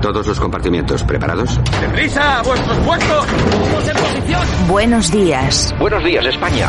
A todos los compartimientos, ¿preparados? ¡Deprisa! ¡A vuestros puestos! ¡Vamos en posición! Buenos días. Buenos días, España.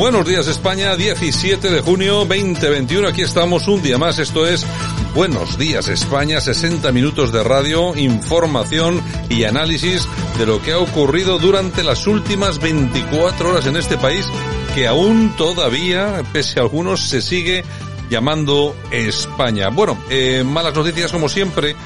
Buenos días España, 17 de junio 2021. Aquí estamos un día más. Esto es Buenos días España, 60 minutos de radio, información y análisis de lo que ha ocurrido durante las últimas 24 horas en este país que aún todavía, pese a algunos, se sigue llamando España. Bueno, eh, malas noticias como siempre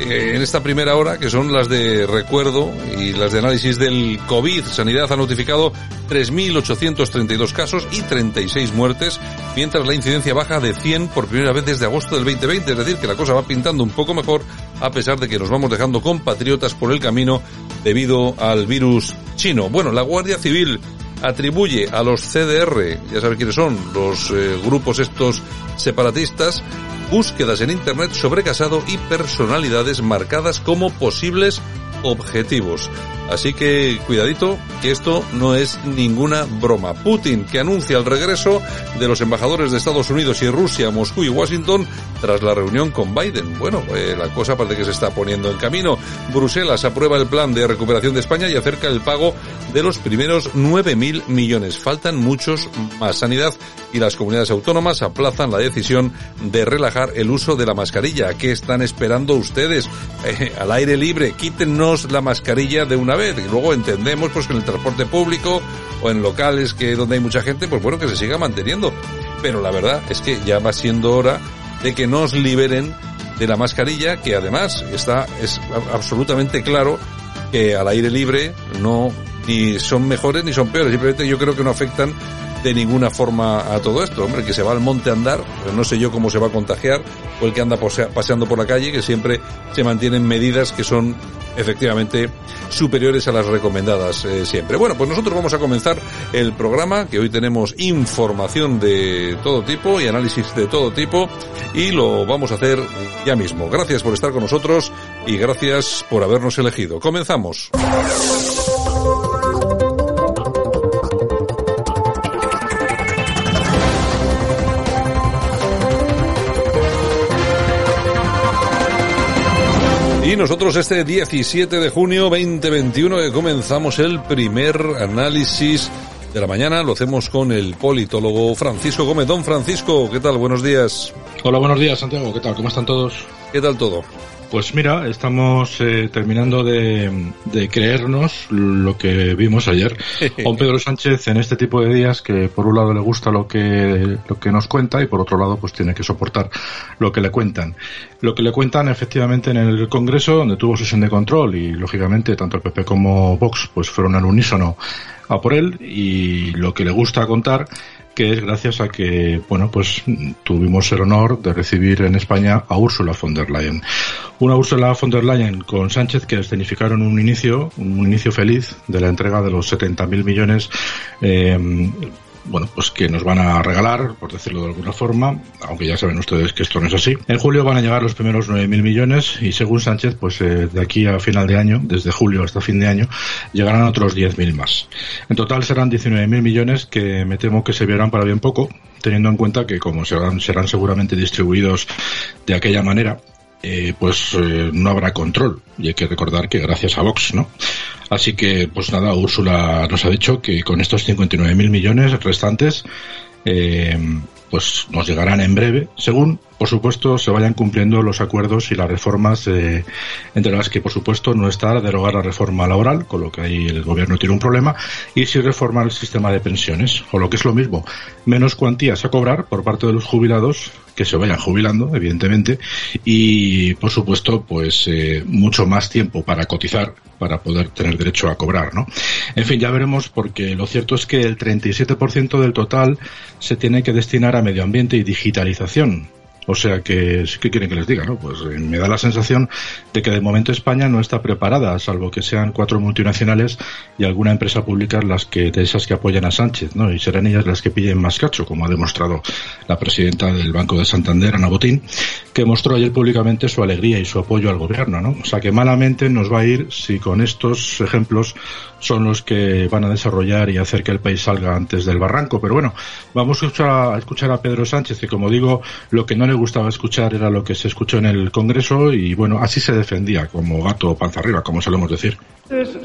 eh, en esta primera hora, que son las de recuerdo y las de análisis del COVID. Sanidad ha notificado 3.832 casos y 36 muertes, mientras la incidencia baja de 100 por primera vez desde agosto del 2020. Es decir, que la cosa va pintando un poco mejor, a pesar de que nos vamos dejando compatriotas por el camino debido al virus chino. Bueno, la Guardia Civil atribuye a los CDR, ya saben quiénes son, los eh, grupos estos separatistas, búsquedas en Internet sobre Casado y personalidades marcadas como posibles objetivos. Así que cuidadito, que esto no es ninguna broma. Putin, que anuncia el regreso de los embajadores de Estados Unidos y Rusia, Moscú y Washington tras la reunión con Biden. Bueno, eh, la cosa parece que se está poniendo en camino. Bruselas aprueba el plan de recuperación de España y acerca el pago de los primeros 9.000 millones. Faltan muchos más. Sanidad y las comunidades autónomas aplazan la decisión de relajar el uso de la mascarilla. ¿Qué están esperando ustedes? Eh, al aire libre, quítenos la mascarilla de una vez. Y luego entendemos pues que en el transporte público o en locales que donde hay mucha gente, pues bueno, que se siga manteniendo. Pero la verdad es que ya va siendo hora de que nos liberen de la mascarilla, que además está, es absolutamente claro que al aire libre no ni son mejores ni son peores, simplemente yo creo que no afectan de ninguna forma a todo esto. Hombre, que se va al monte a andar, pero no sé yo cómo se va a contagiar, o el que anda paseando por la calle, que siempre se mantienen medidas que son efectivamente superiores a las recomendadas eh, siempre. Bueno, pues nosotros vamos a comenzar el programa, que hoy tenemos información de todo tipo y análisis de todo tipo, y lo vamos a hacer ya mismo. Gracias por estar con nosotros y gracias por habernos elegido. Comenzamos. Y nosotros este 17 de junio 2021 que comenzamos el primer análisis de la mañana, lo hacemos con el politólogo Francisco Gómez. Don Francisco, ¿qué tal? Buenos días. Hola, buenos días, Santiago. ¿Qué tal? ¿Cómo están todos? ¿Qué tal todo? Pues mira, estamos eh, terminando de, de, creernos lo que vimos ayer. Juan Pedro Sánchez en este tipo de días que por un lado le gusta lo que, lo que nos cuenta y por otro lado pues tiene que soportar lo que le cuentan. Lo que le cuentan efectivamente en el Congreso donde tuvo sesión de control y lógicamente tanto el PP como Vox pues fueron al unísono a por él y lo que le gusta contar que es gracias a que, bueno, pues tuvimos el honor de recibir en España a Ursula von der Leyen. Una Ursula von der Leyen con Sánchez que escenificaron un inicio, un inicio feliz de la entrega de los 70.000 millones eh, bueno, pues que nos van a regalar, por decirlo de alguna forma, aunque ya saben ustedes que esto no es así. En julio van a llegar los primeros 9.000 millones y según Sánchez, pues eh, de aquí a final de año, desde julio hasta fin de año, llegarán otros 10.000 más. En total serán 19.000 millones que me temo que se verán para bien poco, teniendo en cuenta que como serán, serán seguramente distribuidos de aquella manera, eh, pues eh, no habrá control. Y hay que recordar que gracias a Vox, ¿no? Así que, pues nada, Úrsula nos ha dicho que con estos 59.000 millones restantes, eh, pues nos llegarán en breve, según por supuesto, se vayan cumpliendo los acuerdos y las reformas, eh, entre las que, por supuesto, no está derogar la reforma laboral, con lo que ahí el gobierno tiene un problema, y sí reformar el sistema de pensiones, o lo que es lo mismo, menos cuantías a cobrar por parte de los jubilados que se vayan jubilando, evidentemente, y por supuesto, pues eh, mucho más tiempo para cotizar para poder tener derecho a cobrar, ¿no? En fin, ya veremos porque lo cierto es que el 37% del total se tiene que destinar a medio ambiente y digitalización o sea que, ¿qué quieren que les diga? No? Pues eh, me da la sensación de que de momento España no está preparada, salvo que sean cuatro multinacionales y alguna empresa pública las que, de esas que apoyan a Sánchez, ¿no? Y serán ellas las que pillen más cacho, como ha demostrado la presidenta del Banco de Santander, Ana Botín, que mostró ayer públicamente su alegría y su apoyo al gobierno, ¿no? O sea que malamente nos va a ir si con estos ejemplos son los que van a desarrollar y hacer que el país salga antes del barranco. Pero bueno, vamos a escuchar a, Pedro Sánchez, que como digo, lo que no le gustaba escuchar era lo que se escuchó en el Congreso y bueno, así se defendía, como gato panza arriba, como solemos decir.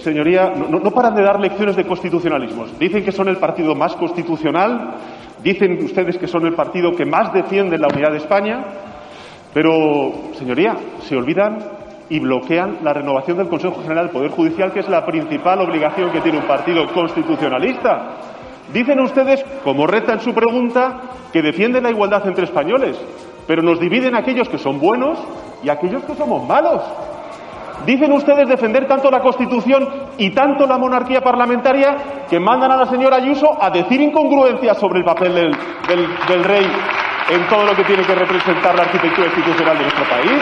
Señoría, no, no paran de dar lecciones de constitucionalismo. Dicen que son el partido más constitucional, dicen ustedes que son el partido que más defiende la unidad de España, pero, señoría, se olvidan y bloquean la renovación del Consejo General del Poder Judicial, que es la principal obligación que tiene un partido constitucionalista. Dicen ustedes, como reta en su pregunta, que defienden la igualdad entre españoles, pero nos dividen aquellos que son buenos y aquellos que somos malos. Dicen ustedes defender tanto la Constitución y tanto la monarquía parlamentaria que mandan a la señora Ayuso a decir incongruencias sobre el papel del, del, del rey en todo lo que tiene que representar la arquitectura institucional de nuestro país.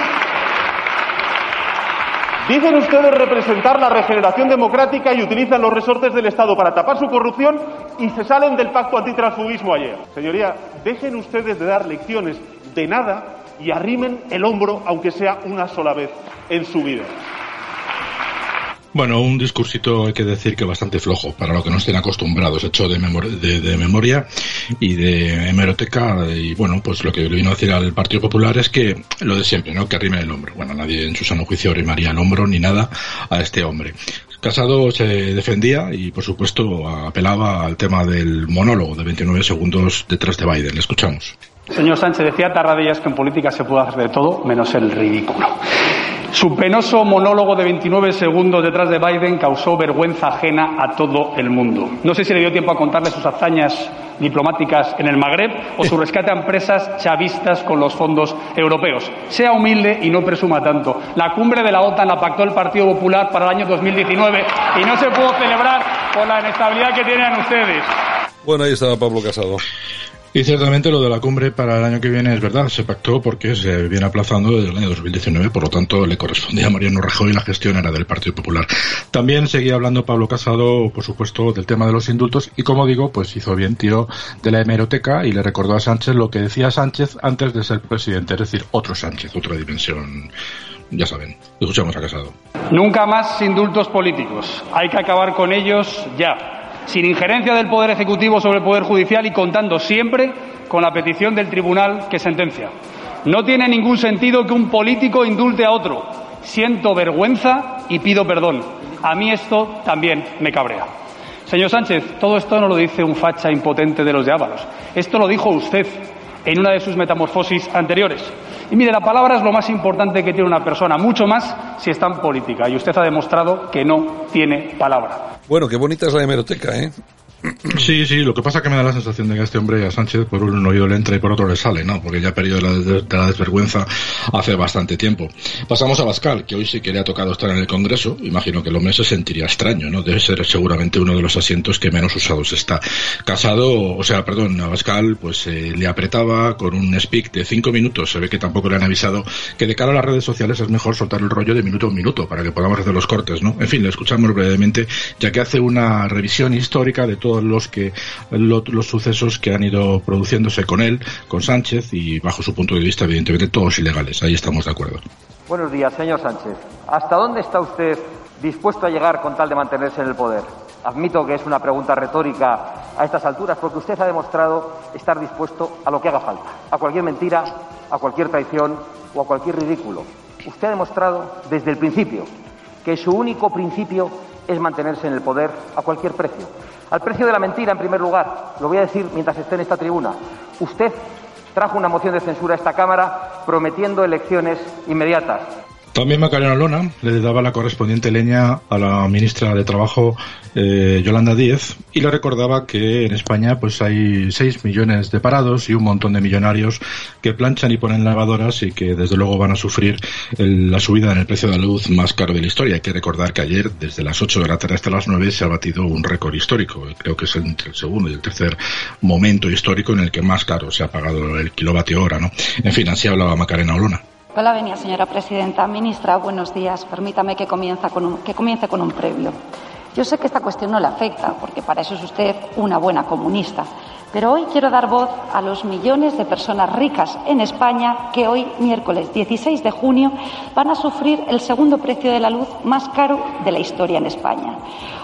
Dicen ustedes representar la regeneración democrática y utilizan los resortes del Estado para tapar su corrupción y se salen del pacto antitransfugismo ayer. Señoría, dejen ustedes de dar lecciones de nada y arrimen el hombro, aunque sea una sola vez en su vida. Bueno, un discursito hay que decir que bastante flojo para lo que no estén acostumbrados, hecho de, de, memoria y de hemeroteca. Y bueno, pues lo que le vino a decir al Partido Popular es que lo de siempre, ¿no? Que arrime el hombro. Bueno, nadie en su sano juicio arrimaría el hombro ni nada a este hombre. Casado se defendía y, por supuesto, apelaba al tema del monólogo de 29 segundos detrás de Biden. Escuchamos. Señor Sánchez, decía Tarradellas que en política se puede hacer de todo menos el ridículo. Su penoso monólogo de 29 segundos detrás de Biden causó vergüenza ajena a todo el mundo. No sé si le dio tiempo a contarle sus hazañas diplomáticas en el Magreb o su rescate a empresas chavistas con los fondos europeos. Sea humilde y no presuma tanto. La cumbre de la OTAN la pactó el Partido Popular para el año 2019 y no se pudo celebrar por la inestabilidad que tienen ustedes. Bueno, ahí estaba Pablo Casado. Y ciertamente lo de la cumbre para el año que viene es verdad, se pactó porque se viene aplazando desde el año 2019, por lo tanto le correspondía a Mariano Rajoy la gestión era del Partido Popular. También seguía hablando Pablo Casado, por supuesto, del tema de los indultos y como digo, pues hizo bien tío de la hemeroteca y le recordó a Sánchez lo que decía Sánchez antes de ser presidente, es decir, otro Sánchez, otra dimensión. Ya saben, escuchamos a Casado. Nunca más indultos políticos. Hay que acabar con ellos ya sin injerencia del Poder Ejecutivo sobre el Poder Judicial y contando siempre con la petición del Tribunal que sentencia. No tiene ningún sentido que un político indulte a otro. Siento vergüenza y pido perdón. A mí esto también me cabrea. Señor Sánchez, todo esto no lo dice un facha impotente de los de Ábalos. Esto lo dijo usted en una de sus metamorfosis anteriores. Y mire, la palabra es lo más importante que tiene una persona, mucho más si está en política. Y usted ha demostrado que no tiene palabra. Bueno, qué bonita es la hemeroteca, ¿eh? Sí, sí, lo que pasa es que me da la sensación de que a este hombre, a Sánchez, por un oído le entra y por otro le sale, ¿no? Porque ya ha perdido la, la desvergüenza hace bastante tiempo. Pasamos a Bascal, que hoy sí que le ha tocado estar en el Congreso. Imagino que el hombre se sentiría extraño, ¿no? Debe ser seguramente uno de los asientos que menos usados está. Casado, o sea, perdón, a Bascal, pues eh, le apretaba con un speak de cinco minutos. Se ve que tampoco le han avisado que de cara a las redes sociales es mejor soltar el rollo de minuto a minuto para que podamos hacer los cortes, ¿no? En fin, le escuchamos brevemente, ya que hace una revisión histórica de todo los que lo, los sucesos que han ido produciéndose con él, con Sánchez y bajo su punto de vista evidentemente todos ilegales. Ahí estamos de acuerdo. Buenos días, señor Sánchez. ¿Hasta dónde está usted dispuesto a llegar con tal de mantenerse en el poder? Admito que es una pregunta retórica a estas alturas porque usted ha demostrado estar dispuesto a lo que haga falta, a cualquier mentira, a cualquier traición o a cualquier ridículo. Usted ha demostrado desde el principio que su único principio es mantenerse en el poder a cualquier precio. Al precio de la mentira, en primer lugar, lo voy a decir mientras esté en esta tribuna. Usted trajo una moción de censura a esta Cámara prometiendo elecciones inmediatas. También Macarena Lona le daba la correspondiente leña a la ministra de Trabajo eh, Yolanda Díez y le recordaba que en España pues hay 6 millones de parados y un montón de millonarios que planchan y ponen lavadoras y que desde luego van a sufrir la subida en el precio de la luz más caro de la historia. Hay que recordar que ayer desde las 8 de la tarde hasta las 9 se ha batido un récord histórico. Creo que es entre el segundo y el tercer momento histórico en el que más caro se ha pagado el kilovatio hora. ¿no? En fin, así hablaba Macarena Olona. Hola, señora presidenta. Ministra, buenos días. Permítame que, con un, que comience con un previo. Yo sé que esta cuestión no le afecta, porque para eso es usted una buena comunista. Pero hoy quiero dar voz a los millones de personas ricas en España que hoy, miércoles 16 de junio, van a sufrir el segundo precio de la luz más caro de la historia en España.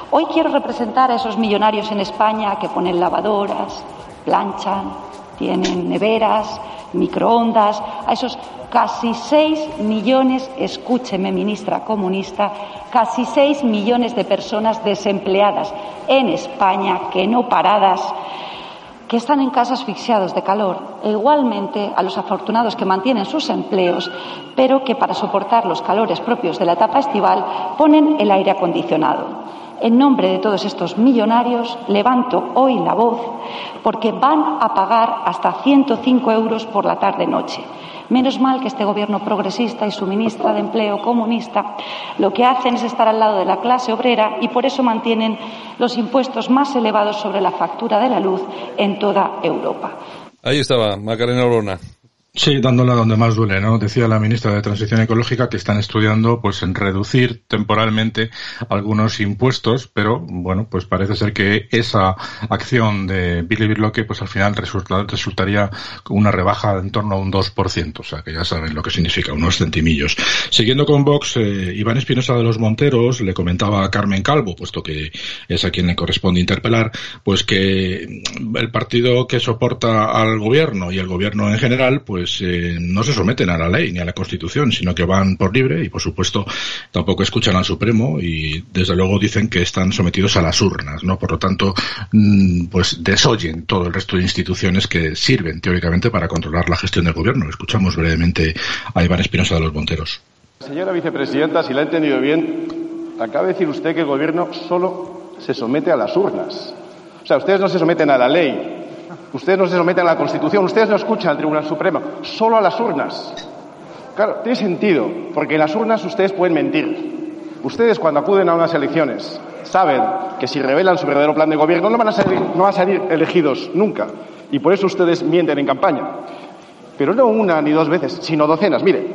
Hoy quiero representar a esos millonarios en España que ponen lavadoras, planchan, tienen neveras, microondas, a esos casi seis millones, escúcheme, ministra comunista, casi seis millones de personas desempleadas en España, que no paradas, que están en casa asfixiados de calor, igualmente a los afortunados que mantienen sus empleos, pero que para soportar los calores propios de la etapa estival ponen el aire acondicionado. En nombre de todos estos millonarios, levanto hoy la voz porque van a pagar hasta 105 euros por la tarde-noche. Menos mal que este gobierno progresista y su ministra de Empleo comunista lo que hacen es estar al lado de la clase obrera y por eso mantienen los impuestos más elevados sobre la factura de la luz en toda Europa. Ahí estaba Macarena Orona. Sí, dándola donde más duele, ¿no? Decía la ministra de Transición Ecológica que están estudiando, pues, en reducir temporalmente algunos impuestos, pero, bueno, pues parece ser que esa acción de Billy Birloque, pues al final resulta, resultaría una rebaja en torno a un 2%, o sea, que ya saben lo que significa, unos centimillos. Siguiendo con Vox, eh, Iván Espinosa de los Monteros le comentaba a Carmen Calvo, puesto que es a quien le corresponde interpelar, pues que el partido que soporta al gobierno y el gobierno en general, pues pues eh, no se someten a la ley ni a la Constitución, sino que van por libre y, por supuesto, tampoco escuchan al Supremo y, desde luego, dicen que están sometidos a las urnas, ¿no? Por lo tanto, mm, pues desoyen todo el resto de instituciones que sirven, teóricamente, para controlar la gestión del gobierno. Escuchamos brevemente a Iván Espinosa de los Monteros. Señora vicepresidenta, si la he entendido bien, acaba de decir usted que el gobierno solo se somete a las urnas. O sea, ustedes no se someten a la ley, Ustedes no se someten a la Constitución, ustedes no escuchan al Tribunal Supremo, solo a las urnas. Claro, tiene sentido, porque en las urnas ustedes pueden mentir. Ustedes cuando acuden a unas elecciones saben que si revelan su verdadero plan de gobierno no van a salir, no van a salir elegidos nunca. Y por eso ustedes mienten en campaña. Pero no una ni dos veces, sino docenas. Mire,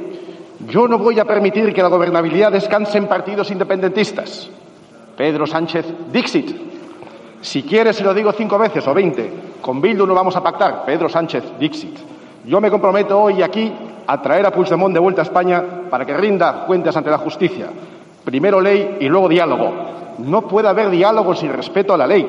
yo no voy a permitir que la gobernabilidad descanse en partidos independentistas. Pedro Sánchez Dixit. Si quiere se lo digo cinco veces o veinte. Con Bildu no vamos a pactar. Pedro Sánchez, Dixit. Yo me comprometo hoy aquí a traer a Puigdemont de vuelta a España para que rinda cuentas ante la justicia. Primero ley y luego diálogo. No puede haber diálogo sin respeto a la ley.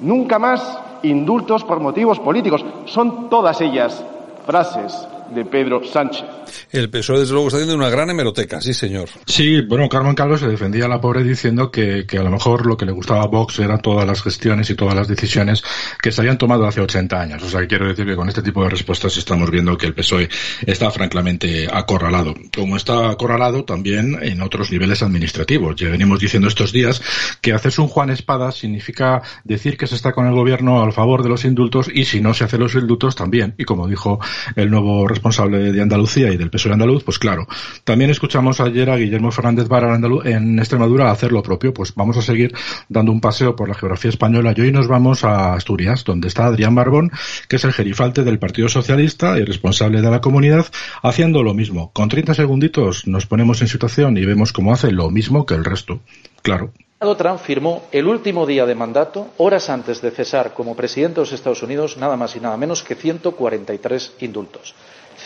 Nunca más indultos por motivos políticos. Son todas ellas frases de Pedro Sánchez. El PSOE, desde luego, está haciendo una gran hemeroteca, sí, señor. Sí, bueno, Carmen Calvo se defendía a la pobre diciendo que, que a lo mejor lo que le gustaba a Vox eran todas las gestiones y todas las decisiones que se habían tomado hace 80 años. O sea, quiero decir que con este tipo de respuestas estamos viendo que el PSOE está francamente acorralado. Como está acorralado también en otros niveles administrativos. Ya venimos diciendo estos días que hacerse un Juan Espada significa decir que se está con el gobierno al favor de los indultos y si no se hace los indultos también. Y como dijo el nuevo responsable de Andalucía y del PSOE andaluz, pues claro. También escuchamos ayer a Guillermo Fernández Vara en Extremadura hacer lo propio. Pues vamos a seguir dando un paseo por la geografía española y hoy nos vamos a Asturias, donde está Adrián Barbón, que es el gerifalte del Partido Socialista y responsable de la comunidad, haciendo lo mismo. Con 30 segunditos nos ponemos en situación y vemos cómo hace lo mismo que el resto. Claro. Trump firmó el último día de mandato, horas antes de cesar como presidente de los Estados Unidos, nada más y nada menos que 143 indultos.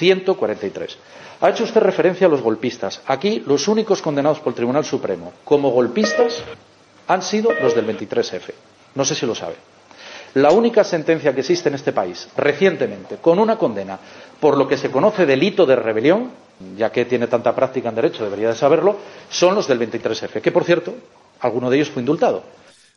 143. Ha hecho usted referencia a los golpistas. Aquí los únicos condenados por el Tribunal Supremo como golpistas han sido los del 23F. No sé si lo sabe. La única sentencia que existe en este país recientemente con una condena por lo que se conoce delito de rebelión, ya que tiene tanta práctica en derecho, debería de saberlo, son los del 23F, que por cierto, alguno de ellos fue indultado.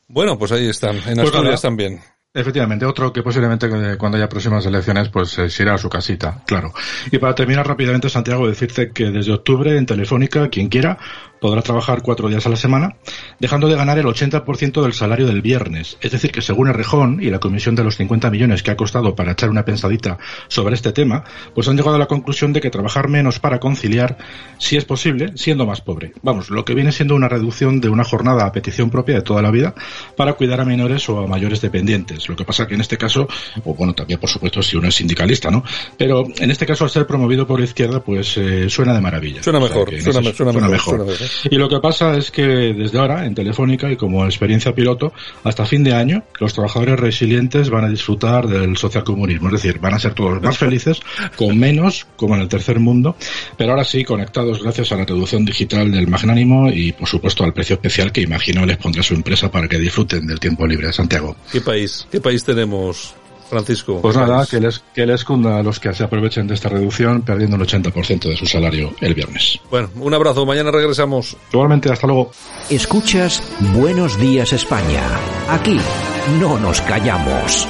Bueno, pues ahí están, en pues Asturias también. Efectivamente, otro que posiblemente eh, cuando haya próximas elecciones pues eh, se irá a su casita, claro. Y para terminar rápidamente, Santiago, decirte que desde octubre en Telefónica, quien quiera, podrá trabajar cuatro días a la semana, dejando de ganar el 80% del salario del viernes. Es decir, que según Errejón y la comisión de los 50 millones que ha costado para echar una pensadita sobre este tema, pues han llegado a la conclusión de que trabajar menos para conciliar, si es posible, siendo más pobre. Vamos, lo que viene siendo una reducción de una jornada a petición propia de toda la vida para cuidar a menores o a mayores dependientes. Lo que pasa que en este caso, o bueno, también por supuesto si uno es sindicalista, ¿no? Pero en este caso al ser promovido por la izquierda, pues eh, suena de maravilla. Suena mejor, suena, suena, mejor. Y lo que pasa es que desde ahora, en Telefónica y como experiencia piloto, hasta fin de año, los trabajadores resilientes van a disfrutar del socialcomunismo. Es decir, van a ser todos más felices, con menos, como en el tercer mundo, pero ahora sí conectados gracias a la traducción digital del magnánimo y, por supuesto, al precio especial que imagino les pondrá su empresa para que disfruten del tiempo libre de Santiago. ¿Qué país? ¿Qué país tenemos? Francisco. Pues nada, que les, que les cunda a los que se aprovechen de esta reducción perdiendo el 80% de su salario el viernes. Bueno, un abrazo, mañana regresamos. Igualmente, hasta luego. Escuchas Buenos Días España. Aquí no nos callamos.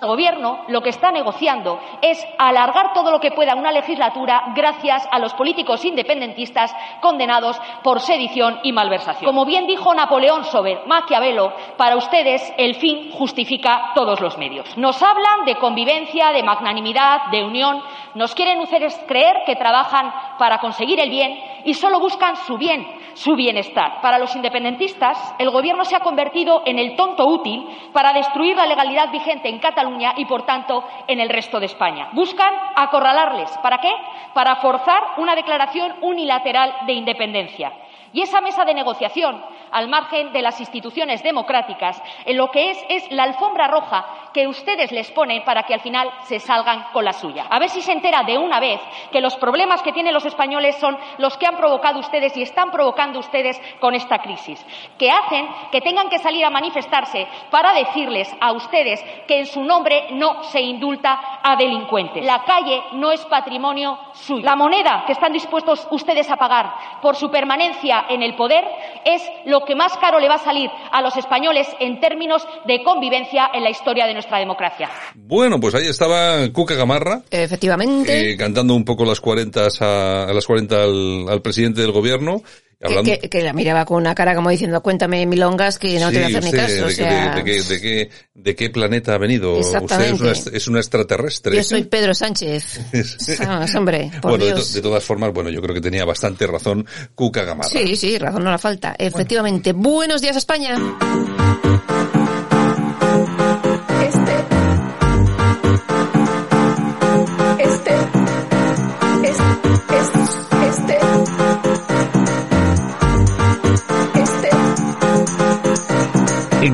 Gobierno lo que está negociando es alargar todo lo que pueda una legislatura gracias a los políticos independentistas condenados por sedición y malversación. Como bien dijo Napoleón sobre Maquiavelo, para ustedes el fin justifica todos los medios. Nos hablan de convivencia, de magnanimidad, de unión, nos quieren ustedes creer que trabajan para conseguir el bien y solo buscan su bien, su bienestar. Para los independentistas, el Gobierno se ha convertido en el tonto útil para destruir la legalidad vigente en Cataluña y, por tanto, en el resto de España. Buscan acorralarles. ¿Para qué? Para forzar una declaración unilateral de independencia. Y esa mesa de negociación, al margen de las instituciones democráticas, en lo que es es la alfombra roja que ustedes les ponen para que al final se salgan con la suya. A ver si se entera de una vez que los problemas que tienen los españoles son los que han provocado ustedes y están provocando ustedes con esta crisis, que hacen que tengan que salir a manifestarse para decirles a ustedes que en su nombre no se indulta a delincuentes. La calle no es patrimonio suyo. La moneda que están dispuestos ustedes a pagar por su permanencia en el poder es lo que más caro le va a salir a los españoles en términos de convivencia en la historia de nuestra democracia. Bueno, pues ahí estaba Cuca Gamarra. Efectivamente. Eh, cantando un poco las 40 a, a las 40 al, al presidente del gobierno. Que, que, que, la miraba con una cara como diciendo, cuéntame milongas que no sí, te voy a hacer usted, ni caso. De, o sea... de, de, de, qué, ¿De qué planeta ha venido? Usted es una, es una extraterrestre. Yo soy Pedro Sánchez. Vamos, hombre, por bueno, Dios. De, de, todas formas, bueno, yo creo que tenía bastante razón Cuca Gamarra. Sí, sí, razón no la falta. Efectivamente. Bueno. Buenos días, España.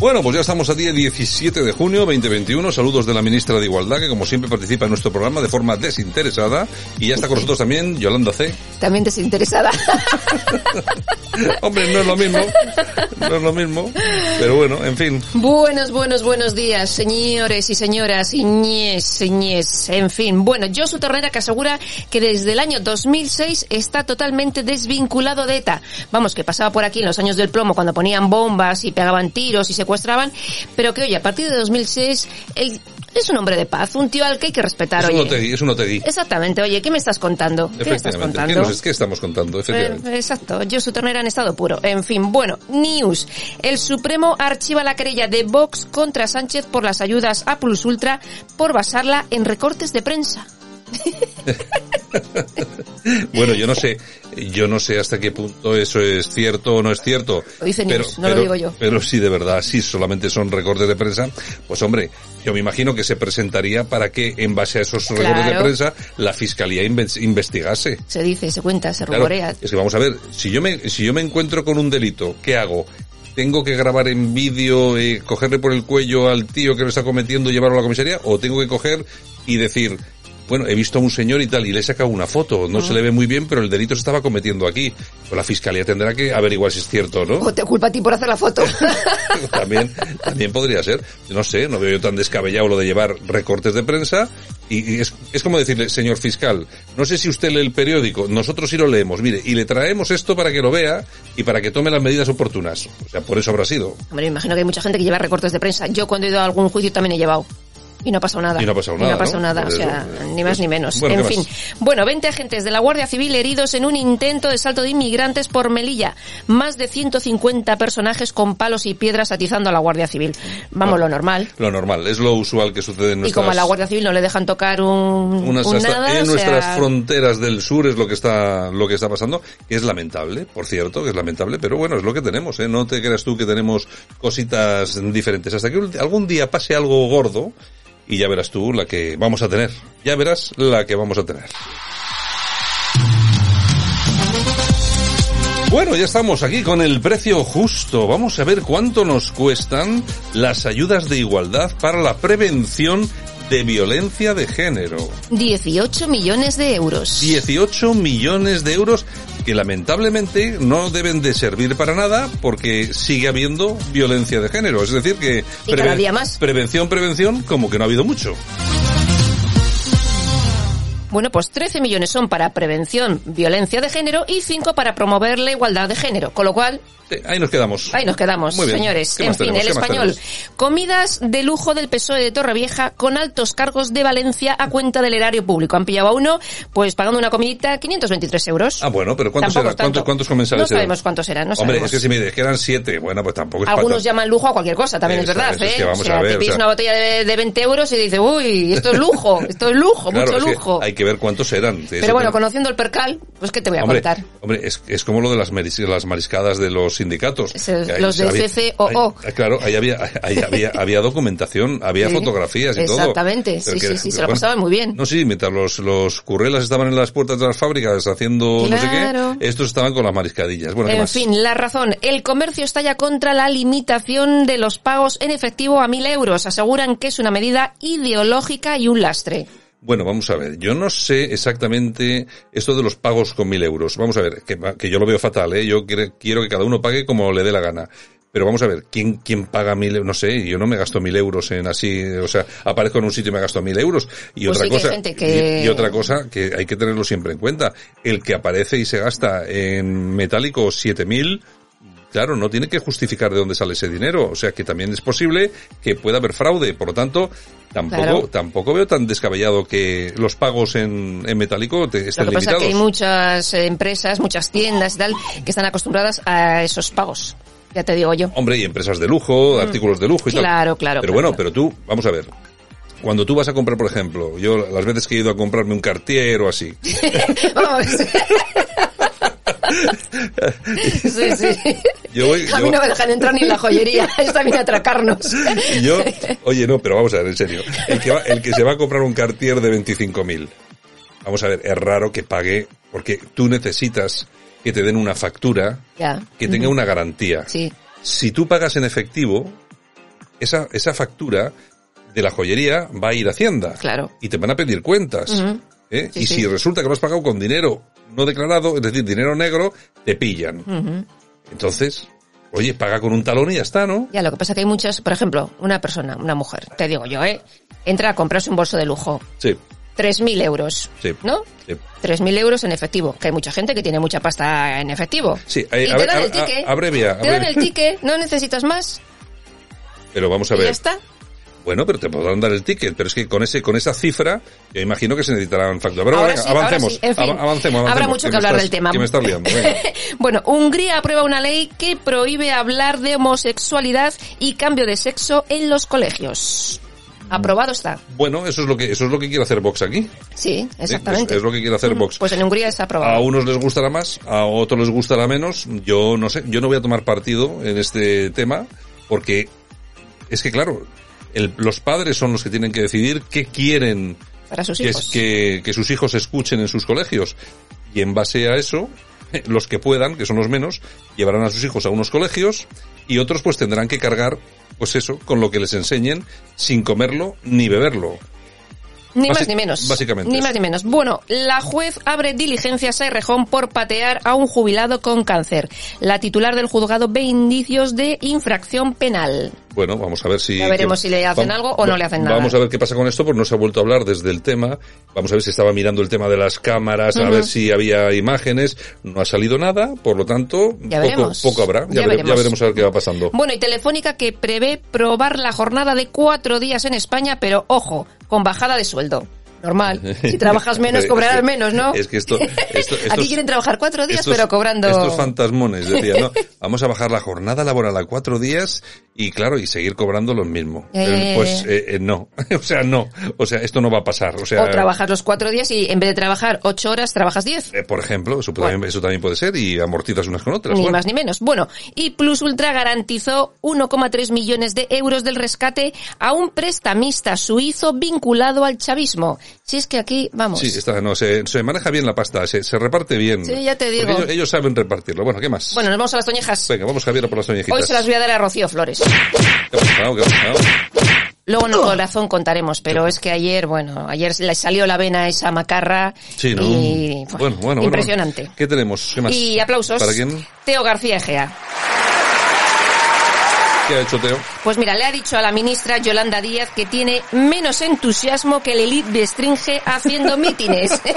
Bueno, pues ya estamos a día 17 de junio 2021. Saludos de la ministra de Igualdad, que como siempre participa en nuestro programa de forma desinteresada. Y ya está con nosotros también Yolanda C. También desinteresada. Hombre, no es lo mismo. No es lo mismo. Pero bueno, en fin. Buenos, buenos, buenos días, señores y señoras. Iñes, señes. En fin. Bueno, Josu Ternera que asegura que desde el año 2006 está totalmente desvinculado de ETA. Vamos, que pasaba por aquí en los años del plomo cuando ponían bombas y pegaban tiros y se secuestraban, pero que oye, a partir de 2006 él es un hombre de paz, un tío al que hay que respetar. Es un es un. Exactamente, oye, ¿qué me estás contando? ¿Qué me estás contando? ¿Qué, nos, ¿Qué estamos contando? Efectivamente. Eh, exacto, yo su ternera en estado puro. En fin, bueno, news. El Supremo archiva la querella de Vox contra Sánchez por las ayudas a Plus Ultra por basarla en recortes de prensa. bueno, yo no sé, yo no sé hasta qué punto eso es cierto o no es cierto. Lo dice pero, News, no pero, lo digo yo. Pero si de verdad, si solamente son recortes de prensa, pues hombre, yo me imagino que se presentaría para que en base a esos claro. recortes de prensa la fiscalía investigase. Se dice, se cuenta, se rumorea. Claro, es que vamos a ver, si yo me, si yo me encuentro con un delito, ¿qué hago? tengo que grabar en vídeo, eh, cogerle por el cuello al tío que lo está cometiendo y llevarlo a la comisaría, o tengo que coger y decir, bueno, he visto a un señor y tal, y le he sacado una foto, no se le ve muy bien, pero el delito se estaba cometiendo aquí. Pues la fiscalía tendrá que averiguar si es cierto o no. O te culpa a ti por hacer la foto. también, también podría ser. No sé, no veo yo tan descabellado lo de llevar recortes de prensa. Y, y es, es como decirle, señor fiscal, no sé si usted lee el periódico, nosotros sí lo leemos, mire, y le traemos esto para que lo vea y para que tome las medidas oportunas. O sea, por eso habrá sido. Hombre, me imagino que hay mucha gente que lleva recortes de prensa. Yo cuando he ido a algún juicio también he llevado. Y no ha pasado nada. Y no ha pasado Y nada, no ha pasado ¿no? nada, o sea, eso, ni más ni menos. Bueno, en ¿qué fin. más? Bueno, 20 agentes de la Guardia Civil heridos en un intento de salto de inmigrantes por Melilla. Más de 150 personajes con palos y piedras atizando a la Guardia Civil. Vamos, lo normal. Lo normal, es lo usual que sucede en Y nuestras... como a la Guardia Civil no le dejan tocar un, unas un nada, en o nuestras fronteras del sur es lo que está lo que está pasando que es lamentable por cierto que es lamentable pero bueno es lo que tenemos ¿eh? no te creas tú que tenemos cositas diferentes hasta que algún día pase algo gordo y ya verás tú la que vamos a tener ya verás la que vamos a tener Bueno, ya estamos aquí con el precio justo. Vamos a ver cuánto nos cuestan las ayudas de igualdad para la prevención de violencia de género. 18 millones de euros. 18 millones de euros que lamentablemente no deben de servir para nada porque sigue habiendo violencia de género. Es decir que Y cada día más. prevención, prevención, como que no ha habido mucho. Bueno, pues 13 millones son para prevención, violencia de género y 5 para promover la igualdad de género. Con lo cual, Eh, Ahí nos quedamos. ahí nos quedamos, Muy bien. señores. ¿Qué En fin, tenemos? el ¿Qué más español. Comidas de lujo del PSOE de Torrevieja con altos cargos de Valencia a cuenta del erario público. Han pillado a uno, pues pagando una comidita 523 euros. Ah, bueno, pero ¿cuántos Tampoco eran? es. ¿Cuántos, cuántos comensales No eran? sabemos cuántos eran, no Hombre, sabemos. es que si me dices que eran siete, bueno, pues tampoco es Algunos llaman lujo a cualquier cosa, también es verdad, es, es ¿eh? que vamos o sea, a ver, te o pides sea- una botella de, de 20 euros y dices, uy, esto es lujo, esto es lujo, Claro, mucho es que lujo. hay que ver cuántos eran. Pero bueno, conociendo el percal, pues ¿qué te voy a Hombre, contar? hombre es, es como lo de las, maris- las mariscadas de los sindicatos. Que ahí los de había- CCOO. ahí- claro, ahí había, ahí había, había documentación, había Sí, fotografías y todo. Exactamente, sí, que- sí, sí, se lo pasaban muy bien. No, sí, mientras los, los currelas estaban en las puertas de las fábricas haciendo no sé Claro. qué, estos estaban con las mariscadillas. Bueno, ¿qué en más? fin, la razón. El comercio estalla contra la limitación de los pagos en efectivo a mil euros. Aseguran que es una medida ideológica y un lastre. Bueno, vamos a ver. Yo no sé exactamente esto de los pagos con mil euros. Vamos a ver, que, que yo lo veo fatal, ¿eh? Yo quiero, quiero que cada uno pague como le dé la gana. Pero vamos a ver, ¿quién, quién paga mil euros? No sé, yo no me gasto mil euros en así, o sea, aparezco en un sitio y me gasto mil euros. Y Pues otra sí cosa, que- y, y otra cosa que hay que tenerlo siempre en cuenta. El que aparece y se gasta en metálico siete mil, Claro, no tiene que justificar de dónde sale ese dinero. O sea que también es posible que pueda haber fraude. Por lo tanto, tampoco, Claro. tampoco veo tan descabellado que los pagos en, en metálico te, Lo estén que pasa es que hay muchas eh, empresas, muchas tiendas y tal, que están acostumbradas a esos pagos. Ya te digo yo. Hombre, y empresas de lujo, artículos de lujo y tal. Mm. Claro, claro, Pero claro, bueno, pero tú, vamos a ver. Cuando tú vas a comprar, por ejemplo, yo las veces que he ido a comprarme un Cartier o así, Vamos. sí, sí. yo voy, A yo- mí no me dejan entrar ni en la joyería. Está bien a atracarnos. Y yo, oye, no, pero vamos a ver, en serio. El que, va- el que se va a comprar un Cartier de 25.000, vamos a ver, es raro que pague, porque tú necesitas que te den una factura que tenga una garantía. Sí. Si tú pagas en efectivo, esa, esa factura de la joyería va a ir a Hacienda. Claro. Y te van a pedir cuentas. ¿eh? Sí, y sí. si resulta que lo has pagado con dinero no declarado, es decir, dinero negro, te pillan. Entonces, oye, paga con un talón y ya está, ¿no? Ya, lo que pasa es que hay muchas, por ejemplo, una persona, una mujer, te digo yo, ¿eh? Entra a comprarse un bolso de lujo. Sí, 3.000 euros, sí. ¿no? sí. 3.000 euros en efectivo, que hay mucha gente que tiene mucha pasta en efectivo. Sí, y eh, te a ver, dan a- el ticket. a- abrevia, te dan el ticket, no necesitas más. Pero vamos a y ver. ya está. Bueno, pero te podrán dar el ticket, pero es que con ese con esa cifra, imagino que se necesitarán factura. Pero Ahora venga, sí, ahora avancemos, sí. En fin, av- avancemos, habrá avancemos, mucho que hablar estás- del tema. Que me estás liando. Bueno, Hungría aprueba una ley que prohíbe hablar de homosexualidad y cambio de sexo en los colegios. Aprobado está. Bueno, eso es lo que eso es lo que quiere hacer Vox aquí. Sí, Sí, exactamente. Es, es lo que quiere hacer Vox. Pues en Hungría está aprobado. A unos les gustará más, a otros les gustará menos. Yo no sé, yo no voy a tomar partido en este tema porque es que claro, el- los padres son los que tienen que decidir qué quieren Para sus que, hijos. que, que sus hijos escuchen en sus colegios. Y en base a eso, los que puedan, que son los menos, llevarán a sus hijos a unos colegios y otros pues tendrán que cargar, pues eso, con lo que les enseñen sin comerlo ni beberlo. Ni Basi- más ni menos. Básicamente. Ni más ni menos. Bueno, la juez abre diligencias a Errejón por patear a un jubilado con cáncer. La titular del juzgado ve indicios de infracción penal. Bueno, vamos a ver si... Ya veremos que- si le hacen algo o no le hacen nada. Vamos a ver qué pasa con esto, porque no se ha vuelto a hablar desde el tema. Vamos a ver si estaba mirando el tema de las cámaras, a ver si había imágenes. No ha salido nada, por lo tanto, Ya poco, poco habrá. Ya, Ya vere- veremos. ya veremos a ver qué va pasando. Bueno, y Telefónica que prevé probar la jornada de cuatro días en España, pero ojo, con bajada de sueldo. Normal. Si trabajas menos, Es cobrarás menos, ¿no? Es que esto... esto- Aquí estos- quieren trabajar cuatro días, estos- pero cobrando... Estos fantasmones, decía, ¿no? Vamos a bajar la jornada laboral a cuatro días y claro, y seguir cobrando lo mismo. Eh, pues eh, eh, no. o sea, no. O sea, esto no va a pasar. O sea, O trabajas los cuatro días y en vez de trabajar ocho horas, trabajas diez. eh, por ejemplo, eso, puede- eso también puede ser y amortizas unas con otras. Ni Bueno, más ni menos. Bueno, y Plus Ultra garantizó 1,3 millones de euros del rescate a un prestamista suizo vinculado al chavismo. Si es que aquí, vamos. Sí, está, no, se, se maneja bien la pasta, se, se reparte bien. Sí, ya te digo. Ellos, ellos saben repartirlo. Bueno, ¿qué más? Bueno, nos vamos a las toñejas. Venga, vamos Javier a por las toñejitas. Hoy se las voy a dar a Rocío Flores. ¿Qué ha pasado? ¿Qué ha pasado? Luego en el corazón contaremos, pero es que ayer, bueno, ayer le salió la vena a esa macarra Sí, ¿no? y bueno, bueno, bueno. impresionante. ¿Qué tenemos? ¿Qué más? Y aplausos. ¿Para quién? Teo García Egea. ¿Qué ha hecho Teo? Pues mira, le ha dicho a la ministra Yolanda Díaz que tiene menos entusiasmo que el elite de Stringe haciendo mítines.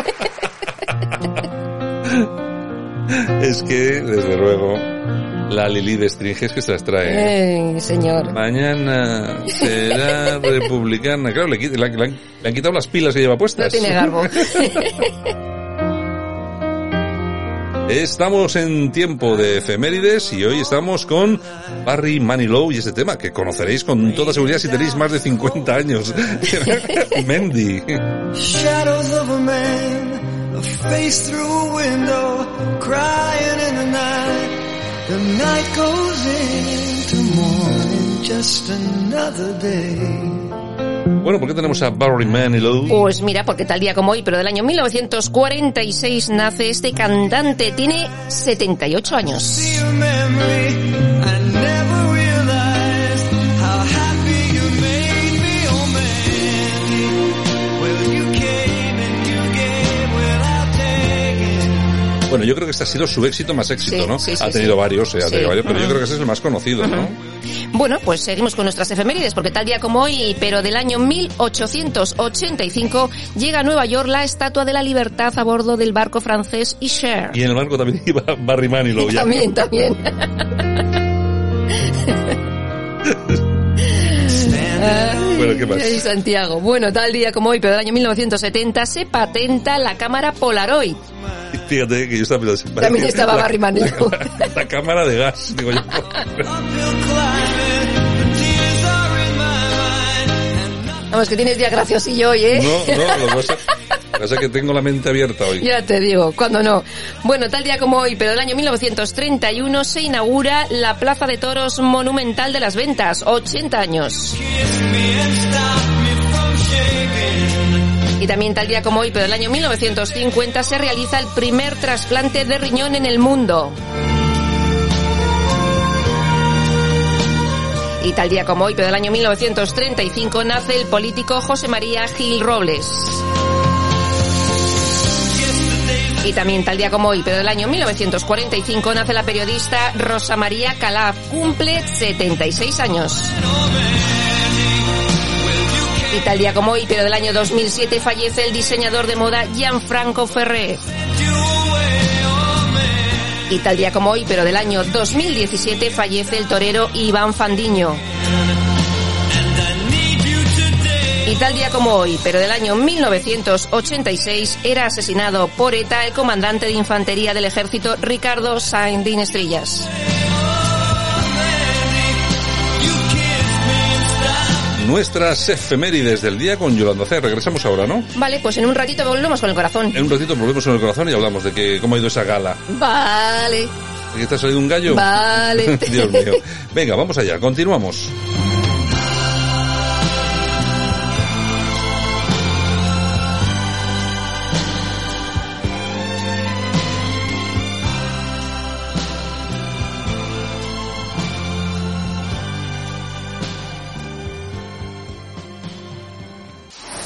Es que, desde luego, la Lili de Stringes que se las trae. Ay, señor. Mañana será republicana. Claro, le, han- le han, le han quitado las pilas que lleva No puestas. tiene garbo. Estamos en tiempo de efemérides y hoy estamos con Barry Manilow y este tema que conoceréis con toda seguridad si tenéis más de 50 años. Mendy. Shadows of a man, a face through a window, crying in the night. The night goes into morning, just another day. Bueno, ¿por qué tenemos a Barry Manilow? Pues mira, porque tal día como hoy, pero del año 1946 nace este cantante. Tiene 78 años. Bueno, yo creo que este ha sido su éxito más éxito, Sí, ¿no? sí, sí, ha tenido sí. varios, eh, ha Sí. tenido varios, pero yo Ujú. creo que ese es el más conocido, ¿no? Bueno, pues seguimos con nuestras efemérides, porque tal día como hoy, pero del año 1885, llega a Nueva York la Estatua de la Libertad a bordo del barco francés Isher. Y en el barco también iba Barry Manilow ya. También, también. Bueno, ¿qué más? Ay, Santiago. Bueno, tal día como hoy, pero del año 1970, se patenta la cámara Polaroid. Fíjate que yo estaba pensando, También la- estaba la- Barry Manilow. La, la cámara de gas, digo yo. Vamos, que tienes día graciosillo hoy, ¿eh? No, no, lo que pasa, pasa es que tengo la mente abierta hoy. Ya te digo, cuando no. Bueno, tal día como hoy, pero del año 1931 se inaugura la Plaza de Toros Monumental de las Ventas, 80 años. Y también tal día como hoy, pero del año 1950 se realiza el primer trasplante de riñón en el mundo. Y tal día como hoy, pero del año 1935 nace el político José María Gil Robles. Y también tal día como hoy, pero del año 1945 nace la periodista Rosa María Calaf, cumple 76 años. Y tal día como hoy, pero del año 2007 fallece el diseñador de moda Gianfranco Ferré. Y tal día como hoy, pero del año 2017 fallece el torero Iván Fandiño. Tal día como hoy, pero del año 1986, era asesinado por ETA el comandante de infantería del ejército Ricardo Sainz de Inestrillas. Nuestras efemérides del día con Yolanda C. Regresamos ahora, ¿no? Vale, pues en un ratito volvemos con el corazón. En un ratito volvemos con el corazón y hablamos de que cómo ha ido esa gala. Vale, ¿De que te ha salido un gallo? vale. Dios mío. Venga, vamos allá, continuamos.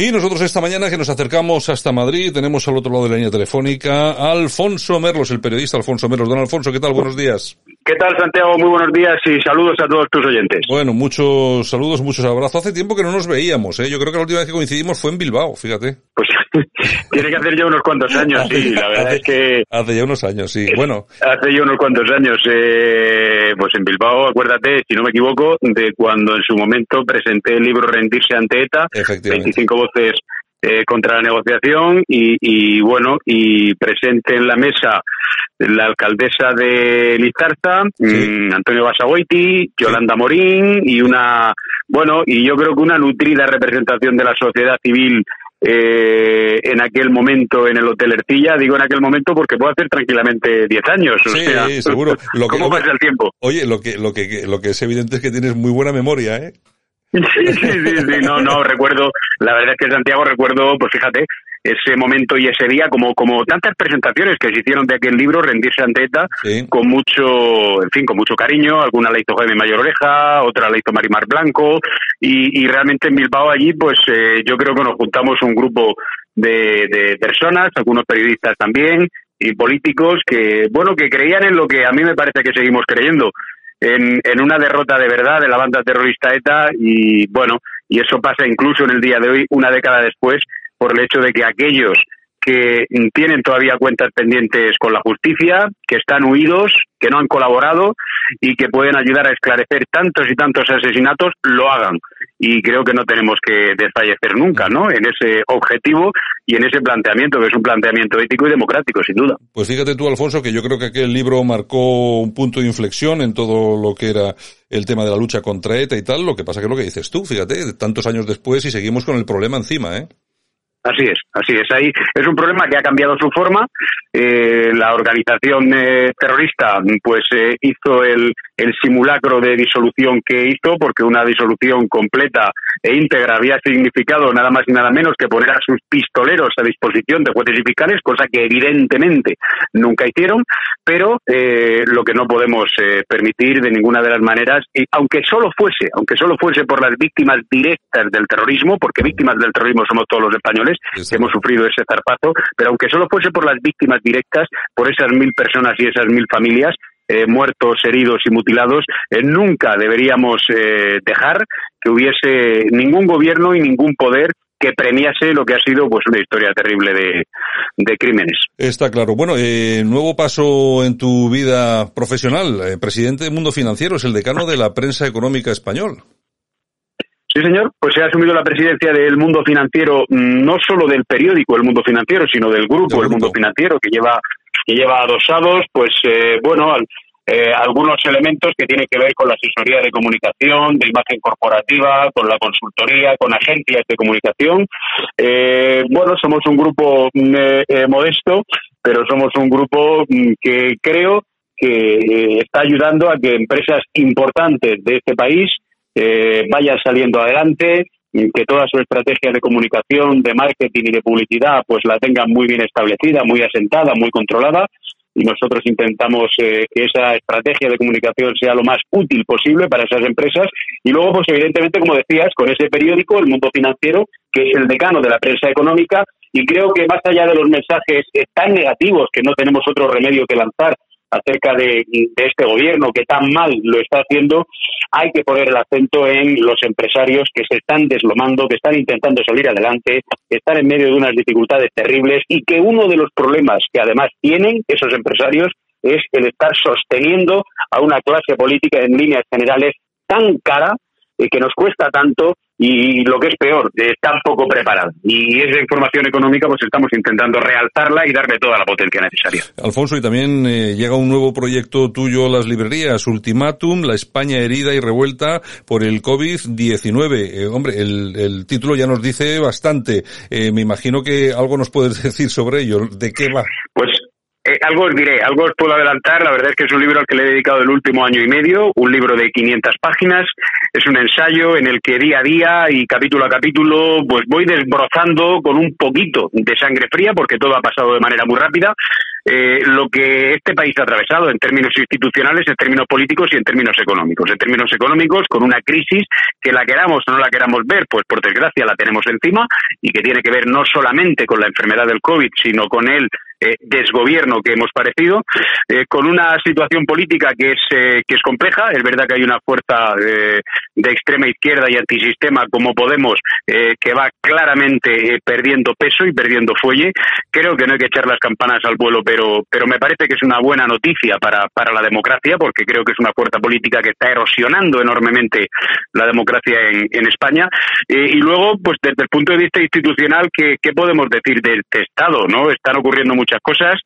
Y nosotros esta mañana que nos acercamos hasta Madrid, tenemos al otro lado de la línea telefónica a Alfonso Merlos, el periodista Alfonso Merlos. Don Alfonso, ¿qué tal? Buenos días. ¿Qué tal, Santiago? Muy buenos días y saludos a todos tus oyentes. Bueno, muchos saludos, muchos abrazos. Hace tiempo que no nos veíamos, ¿eh? Yo creo que la última vez que coincidimos fue en Bilbao, fíjate. Pues tiene que hacer ya unos cuantos años, sí. La verdad es que Hace ya unos años, sí. Bueno, hace ya unos cuantos años, eh, pues en Bilbao, acuérdate, si no me equivoco, de cuando en su momento presenté el libro Rendirse ante ETA, 25 voces eh, contra la negociación y, y, bueno, y presente en la mesa la alcaldesa de Lizarza, mm, Antonio Basagoiti, Yolanda Morín y una, bueno, y yo creo que una nutrida representación de la sociedad civil eh, en aquel momento en el Hotel Ercilla. Digo en aquel momento porque puede hacer tranquilamente 10 años. O sí, sea, seguro. Lo que, ¿Cómo pasa el tiempo? Oye, lo que, lo que, lo que es evidente es que tienes muy buena memoria, ¿eh? Sí, sí, sí, sí, no, no, recuerdo, la verdad es que Santiago recuerdo, pues fíjate, ese momento y ese día, como, como tantas presentaciones que se hicieron de aquel libro, Rendirse ante ETA, con mucho, en fin, con mucho cariño, alguna la hizo Jaime Mayor Oreja, otra la hizo Marimar Blanco, y, y realmente en Bilbao allí, pues eh, yo creo que nos juntamos un grupo de, de personas, algunos periodistas también, y políticos que, bueno, que creían en lo que a mí me parece que seguimos creyendo, en, en una derrota de verdad de la banda terrorista ETA y bueno, y eso pasa incluso en el día de hoy, una década después, por el hecho de que aquellos que tienen todavía cuentas pendientes con la justicia, que están huidos, que no han colaborado y que pueden ayudar a esclarecer tantos y tantos asesinatos, lo hagan. Y creo que no tenemos que desfallecer nunca, ¿no? En ese objetivo y en ese planteamiento, que es un planteamiento ético y democrático, sin duda. Pues fíjate tú, Alfonso, que yo creo que aquel libro marcó un punto de inflexión en todo lo que era el tema de la lucha contra ETA y tal. Lo que pasa que es lo que dices tú, fíjate, tantos años después y seguimos con el problema encima, ¿eh? Así es, así es. Ahí es un problema que ha cambiado su forma. Eh, la organización eh, terrorista, pues eh, hizo el, simulacro de disolución que hizo, porque una disolución completa e íntegra había significado nada más y nada menos que poner a sus pistoleros a disposición de jueces y fiscales, cosa que evidentemente nunca hicieron. Pero eh, lo que no podemos eh, permitir de ninguna de las maneras, y aunque solo fuese, aunque solo fuese por las víctimas directas del terrorismo, porque víctimas del terrorismo somos todos los españoles que hemos sufrido ese zarpazo, pero aunque solo fuese por las víctimas directas, por esas mil personas y esas mil familias, eh, muertos, heridos y mutilados, eh, nunca deberíamos eh, dejar que hubiese ningún gobierno y ningún poder que premiase lo que ha sido pues una historia terrible de, de crímenes. Está claro. Bueno, eh, nuevo paso en tu vida profesional. Eh, presidente del Mundo Financiero, es el decano de la prensa económica español. Sí, señor, pues he asumido la presidencia del mundo financiero, mm, no solo del periódico El Mundo Financiero, sino del grupo El Mundo Financiero, que lleva, que lleva adosados, pues, eh, bueno, al- eh, algunos elementos que tienen que ver con la asesoría de comunicación, de imagen corporativa, con la consultoría, con agencias de comunicación. Eh, bueno, somos un grupo mm, eh, eh, modesto, pero somos un grupo mm, que creo que eh, está ayudando a que empresas importantes de este país eh, vayan saliendo adelante, que toda su estrategia de comunicación, de marketing y de publicidad, pues la tengan muy bien establecida, muy asentada, muy controlada. Y nosotros intentamos eh, que esa estrategia de comunicación sea lo más útil posible para esas empresas. Y luego, pues evidentemente, como decías, con ese periódico, El Mundo Financiero, que es el decano de la prensa económica, y creo que más allá de los mensajes eh, tan negativos que no tenemos otro remedio que lanzar acerca de, este gobierno que tan mal lo está haciendo, hay que poner el acento en los empresarios que se están deslomando, que están intentando salir adelante, que están en medio de unas dificultades terribles y que uno de los problemas que además tienen esos empresarios es el estar sosteniendo a una clase política en líneas generales tan cara eh, que nos cuesta tanto y lo que es peor, tan poco preparada. Y esa información económica pues estamos intentando realzarla y darle toda la potencia necesaria. Alfonso, y también eh, llega un nuevo proyecto tuyo a las librerías, Ultimátum, la España herida y revuelta por el COVID-19. Eh, hombre, el, el título ya nos dice bastante. Eh, me imagino que algo nos puedes decir sobre ello. ¿De qué va? Pues eh, algo os diré, algo os puedo adelantar. La verdad es que es un libro al que le he dedicado el último año y medio, un libro de 500 páginas. Es un ensayo en el que día a día y capítulo a capítulo, pues voy desbrozando con un poquito de sangre fría, porque todo ha pasado de manera muy rápida. eh, lo que este país ha atravesado en términos institucionales, en términos políticos y en términos económicos. En términos económicos, con una crisis que la queramos o no la queramos ver, pues por desgracia la tenemos encima y que tiene que ver no solamente con la enfermedad del COVID, sino con el eh, desgobierno que hemos parecido, eh, con una situación política que es, eh, que es compleja. Es verdad que hay una fuerza eh, de extrema izquierda y antisistema como Podemos que va claramente perdiendo peso y perdiendo fuelle. Creo que no hay que echar las campanas al vuelo, pero, pero me parece que es una buena noticia para, para la democracia, porque creo que es una fuerza política que está erosionando enormemente la democracia en, en España. Y luego, pues desde el punto de vista institucional, ¿qué, qué podemos decir de este Estado? ¿no? Están ocurriendo muchas cosas.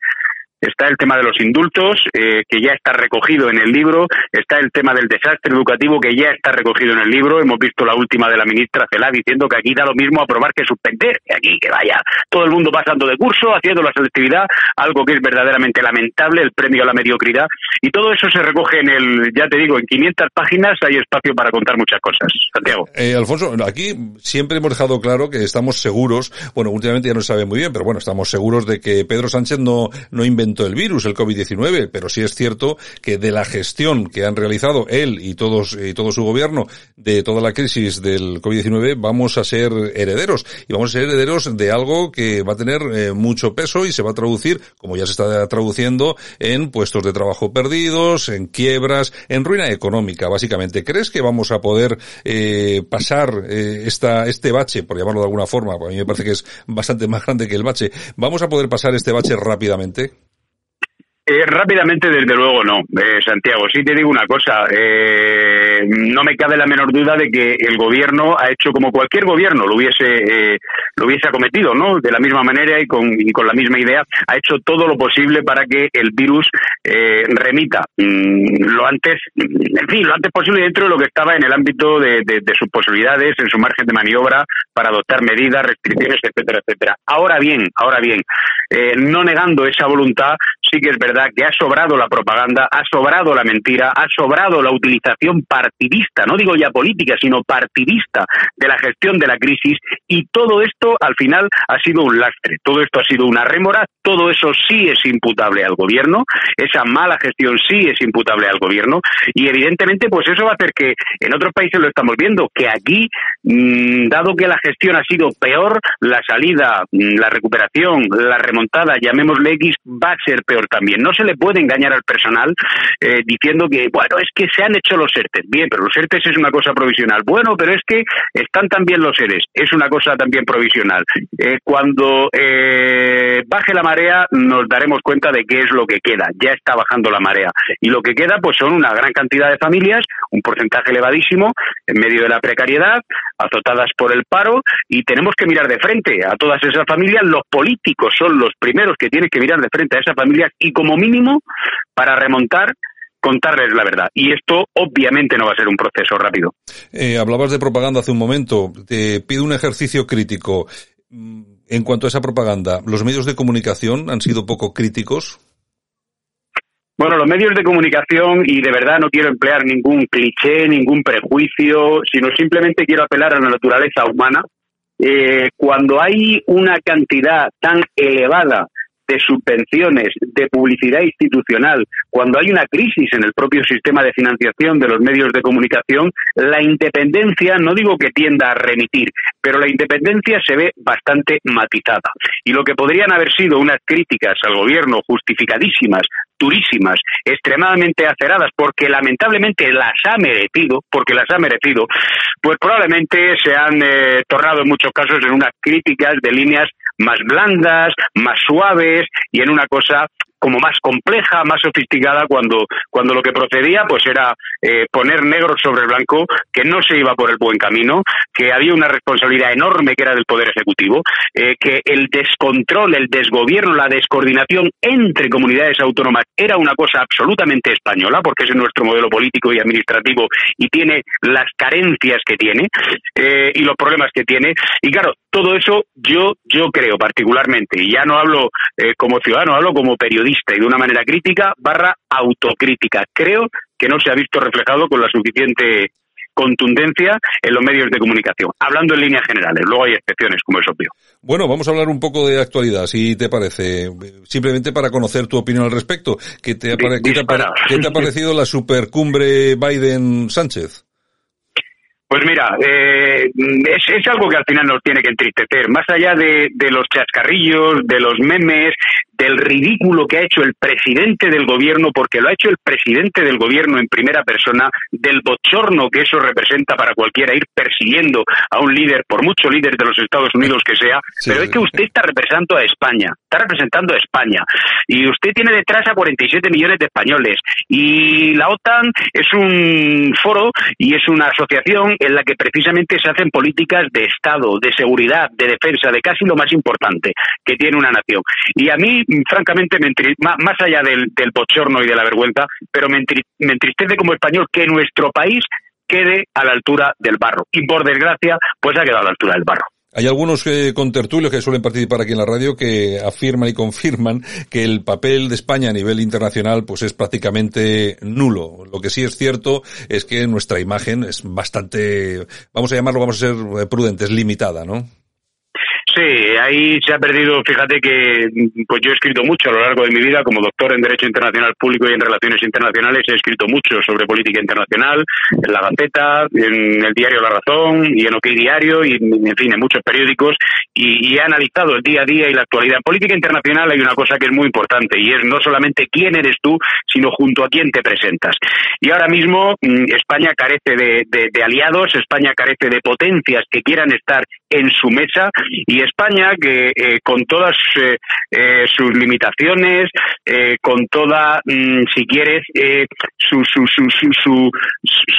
Está el tema de los indultos, eh, que ya está recogido en el libro. Está el tema del desastre educativo, que ya está recogido en el libro. Hemos visto la última de la ministra Celá diciendo que aquí da lo mismo aprobar que suspender. Que aquí que vaya todo el mundo pasando de curso, haciendo la selectividad, algo que es verdaderamente lamentable, el premio a la mediocridad. Y todo eso se recoge en el, ya te digo, en 500 páginas hay espacio para contar muchas cosas. Santiago. Eh, Alfonso, aquí siempre hemos dejado claro que estamos seguros, bueno, últimamente ya no se sabe muy bien, pero bueno, estamos seguros de que Pedro Sánchez no, no inventó el virus, el COVID-19, pero sí es cierto que de la gestión que han realizado él y todos y todo su gobierno de toda la crisis del COVID-19 vamos a ser herederos y vamos a ser herederos de algo que va a tener eh, mucho peso y se va a traducir, como ya se está traduciendo, en puestos de trabajo perdidos, en quiebras, en ruina económica, básicamente. ¿Crees que vamos a poder eh, pasar eh, esta este bache, por llamarlo de alguna forma, porque a mí me parece que es bastante más grande que el bache, vamos a poder pasar este bache rápidamente? Eh, rápidamente, desde luego, no, eh, Santiago. Sí te digo una cosa. Eh, no me cabe la menor duda de que el gobierno ha hecho como cualquier gobierno lo hubiese eh, lo hubiese acometido, ¿no? De la misma manera y con, y con la misma idea, ha hecho todo lo posible para que el virus eh, remita mm, lo antes, en fin, lo antes posible dentro de lo que estaba en el ámbito de, de- de sus posibilidades, en su margen de maniobra para adoptar medidas, restricciones, etcétera, etcétera. Ahora bien, ahora bien, no negando esa voluntad, sí que es verdad que ha sobrado la propaganda, ha sobrado la mentira, ha sobrado la utilización partidista, no digo ya política, sino partidista de la gestión de la crisis y todo esto al final ha sido un lastre, todo esto ha sido una rémora, todo eso sí es imputable al gobierno, esa mala gestión sí es imputable al gobierno y evidentemente pues eso va a hacer que en otros países lo estamos viendo, que aquí, mm, dado que la gestión ha sido peor, la salida, mm, la recuperación, la remontada, llamémosle X, va a ser peor también. No se le puede engañar al personal eh, diciendo que, bueno, es que se han hecho los ERTES. Bien, pero los ERTES es una cosa provisional. Bueno, pero es que están también los ERES. Es una cosa también provisional. Eh, cuando eh, baje la marea nos daremos cuenta de qué es lo que queda. Ya está bajando la marea. Y lo que queda pues son una gran cantidad de familias, un porcentaje elevadísimo, en medio de la precariedad, azotadas por el paro, y tenemos que mirar de frente a todas esas familias. Los políticos son los primeros que tienen que mirar de frente a esas familias y como mínimo para remontar contarles la verdad. Y esto obviamente no va a ser un proceso rápido. Eh, hablabas de propaganda hace un momento. Te pido un ejercicio crítico. Mm, En cuanto a esa propaganda, ¿los medios de comunicación han sido poco críticos? Bueno, los medios de comunicación, y de verdad no quiero emplear ningún cliché, ningún prejuicio, sino simplemente quiero apelar a la naturaleza humana. Eh, cuando hay una cantidad tan elevada de subvenciones, de publicidad institucional, cuando hay una crisis en el propio sistema de financiación de los medios de comunicación, la independencia, no digo que tienda a remitir, pero la independencia se ve bastante matizada. Y lo que podrían haber sido unas críticas al gobierno justificadísimas, durísimas, extremadamente aceradas, porque lamentablemente las ha merecido, porque las ha merecido, pues probablemente se han eh, tornado en muchos casos en unas críticas de líneas más blandas, más suaves y en una cosa como más compleja, más sofisticada, cuando, cuando lo que procedía pues era eh, poner negro sobre blanco que no se iba por el buen camino, que había una responsabilidad enorme que era del Poder Ejecutivo, eh, que el descontrol, el desgobierno, la descoordinación entre comunidades autónomas era una cosa absolutamente española, porque es nuestro modelo político y administrativo y tiene las carencias que tiene eh, y los problemas que tiene. Y claro, todo eso yo, yo creo particularmente, y ya no hablo eh, como ciudadano, hablo como periodista y de una manera crítica barra autocrítica. Creo que no se ha visto reflejado con la suficiente contundencia en los medios de comunicación, hablando en líneas generales. Luego hay excepciones, como es obvio. Bueno, vamos a hablar un poco de actualidad, si te parece. Simplemente para conocer tu opinión al respecto. ¿Qué te ha, qué te ha pare- qué te ha parecido la supercumbre Biden-Sánchez? Pues mira, eh, es, es algo que al final nos tiene que entristecer. Más allá de, de los chascarrillos, de los memes, del ridículo que ha hecho el presidente del gobierno, porque lo ha hecho el presidente del gobierno en primera persona, del bochorno que eso representa para cualquiera ir persiguiendo a un líder, por mucho líder de los Estados Unidos que sea, pero es que usted está representando a España, está representando a España, y usted tiene detrás a 47 millones de españoles, y la OTAN es un foro y es una asociación en la que precisamente se hacen políticas de Estado, de seguridad, de defensa, de casi lo más importante que tiene una nación. Y a mí, francamente, me más allá del, del bochorno y de la vergüenza, pero me entristece como español que nuestro país quede a la altura del barro. Y por desgracia, pues ha quedado a la altura del barro. Hay algunos eh, contertulios que suelen participar aquí en la radio que afirman y confirman que el papel de España a nivel internacional pues es prácticamente nulo. Lo que sí es cierto es que nuestra imagen es bastante, vamos a llamarlo, vamos a ser eh, prudentes, limitada, ¿no? Sí, ahí se ha perdido, fíjate que pues yo he escrito mucho a lo largo de mi vida como doctor en Derecho Internacional Público y en Relaciones Internacionales, he escrito mucho sobre política internacional, en La Gaceta, en el diario La Razón y en OK Diario y en fin, en muchos periódicos y, y he analizado el día a día y la actualidad. En política internacional hay una cosa que es muy importante y es no solamente quién eres tú, sino junto a quién te presentas. Y ahora mismo mm, España carece de aliados, España carece de potencias que quieran estar en su mesa y España que eh, con todas eh, eh, sus limitaciones, eh, con toda, mm, si quieres, su, su, su, su,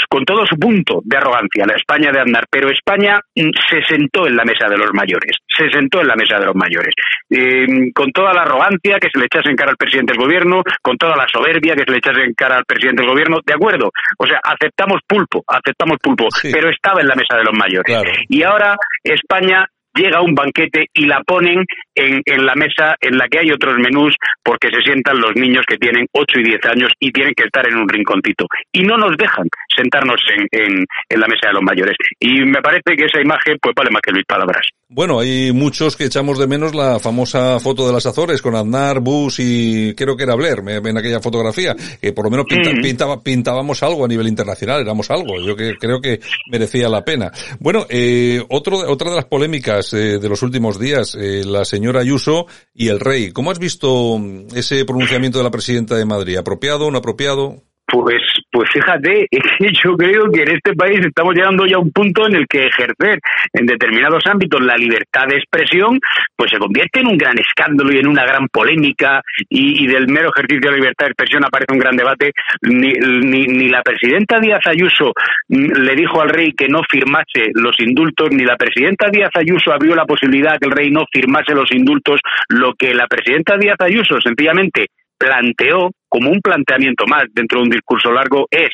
con todo su punto de arrogancia, la España de andar, pero España mm, se sentó en la mesa de los mayores, se sentó en la mesa de los mayores, Eh, con toda la arrogancia que se le echase en cara al presidente del gobierno, con toda la soberbia que se le echase en cara al presidente del gobierno, de acuerdo, o sea, aceptamos pulpo, aceptamos pulpo, pero estaba en la mesa de los mayores. Y ahora España llega a un banquete y la ponen en, en la mesa en la que hay otros menús porque se sientan los niños que tienen 8 y 10 años y tienen que estar en un rinconcito. Y no nos dejan sentarnos en, en, en la mesa de los mayores. Y me parece que esa imagen pues vale más que mil palabras. Bueno, hay muchos que echamos de menos la famosa foto de las Azores con Aznar, Bush y creo que era Blair me- en aquella fotografía, que por lo menos pinta- Mm. pintaba, pintábamos algo a nivel internacional, éramos algo, yo que, creo que merecía la pena. Bueno, eh, otro, otra de las polémicas eh, de los últimos días, eh, la señora Ayuso y el rey. ¿Cómo has visto ese pronunciamiento de la presidenta de Madrid? ¿Apropiado, no apropiado? Pues, pues fíjate, es que yo creo que en este país estamos llegando ya a un punto en el que ejercer en determinados ámbitos la libertad de expresión, pues se convierte en un gran escándalo y en una gran polémica y, del mero ejercicio de la libertad de expresión aparece un gran debate. Ni, ni, ni la presidenta Díaz Ayuso mm, le dijo al rey que no firmase los indultos, ni la presidenta Díaz Ayuso abrió la posibilidad que el rey no firmase los indultos. Lo que la presidenta Díaz Ayuso sencillamente planteó como un planteamiento más dentro de un discurso largo es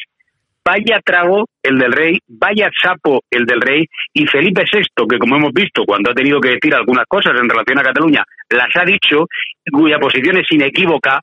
vaya trago el del rey, vaya sapo el del rey y Felipe VI, que como hemos visto cuando ha tenido que decir algunas cosas en relación a Cataluña, las ha dicho, cuya posición es inequívoca,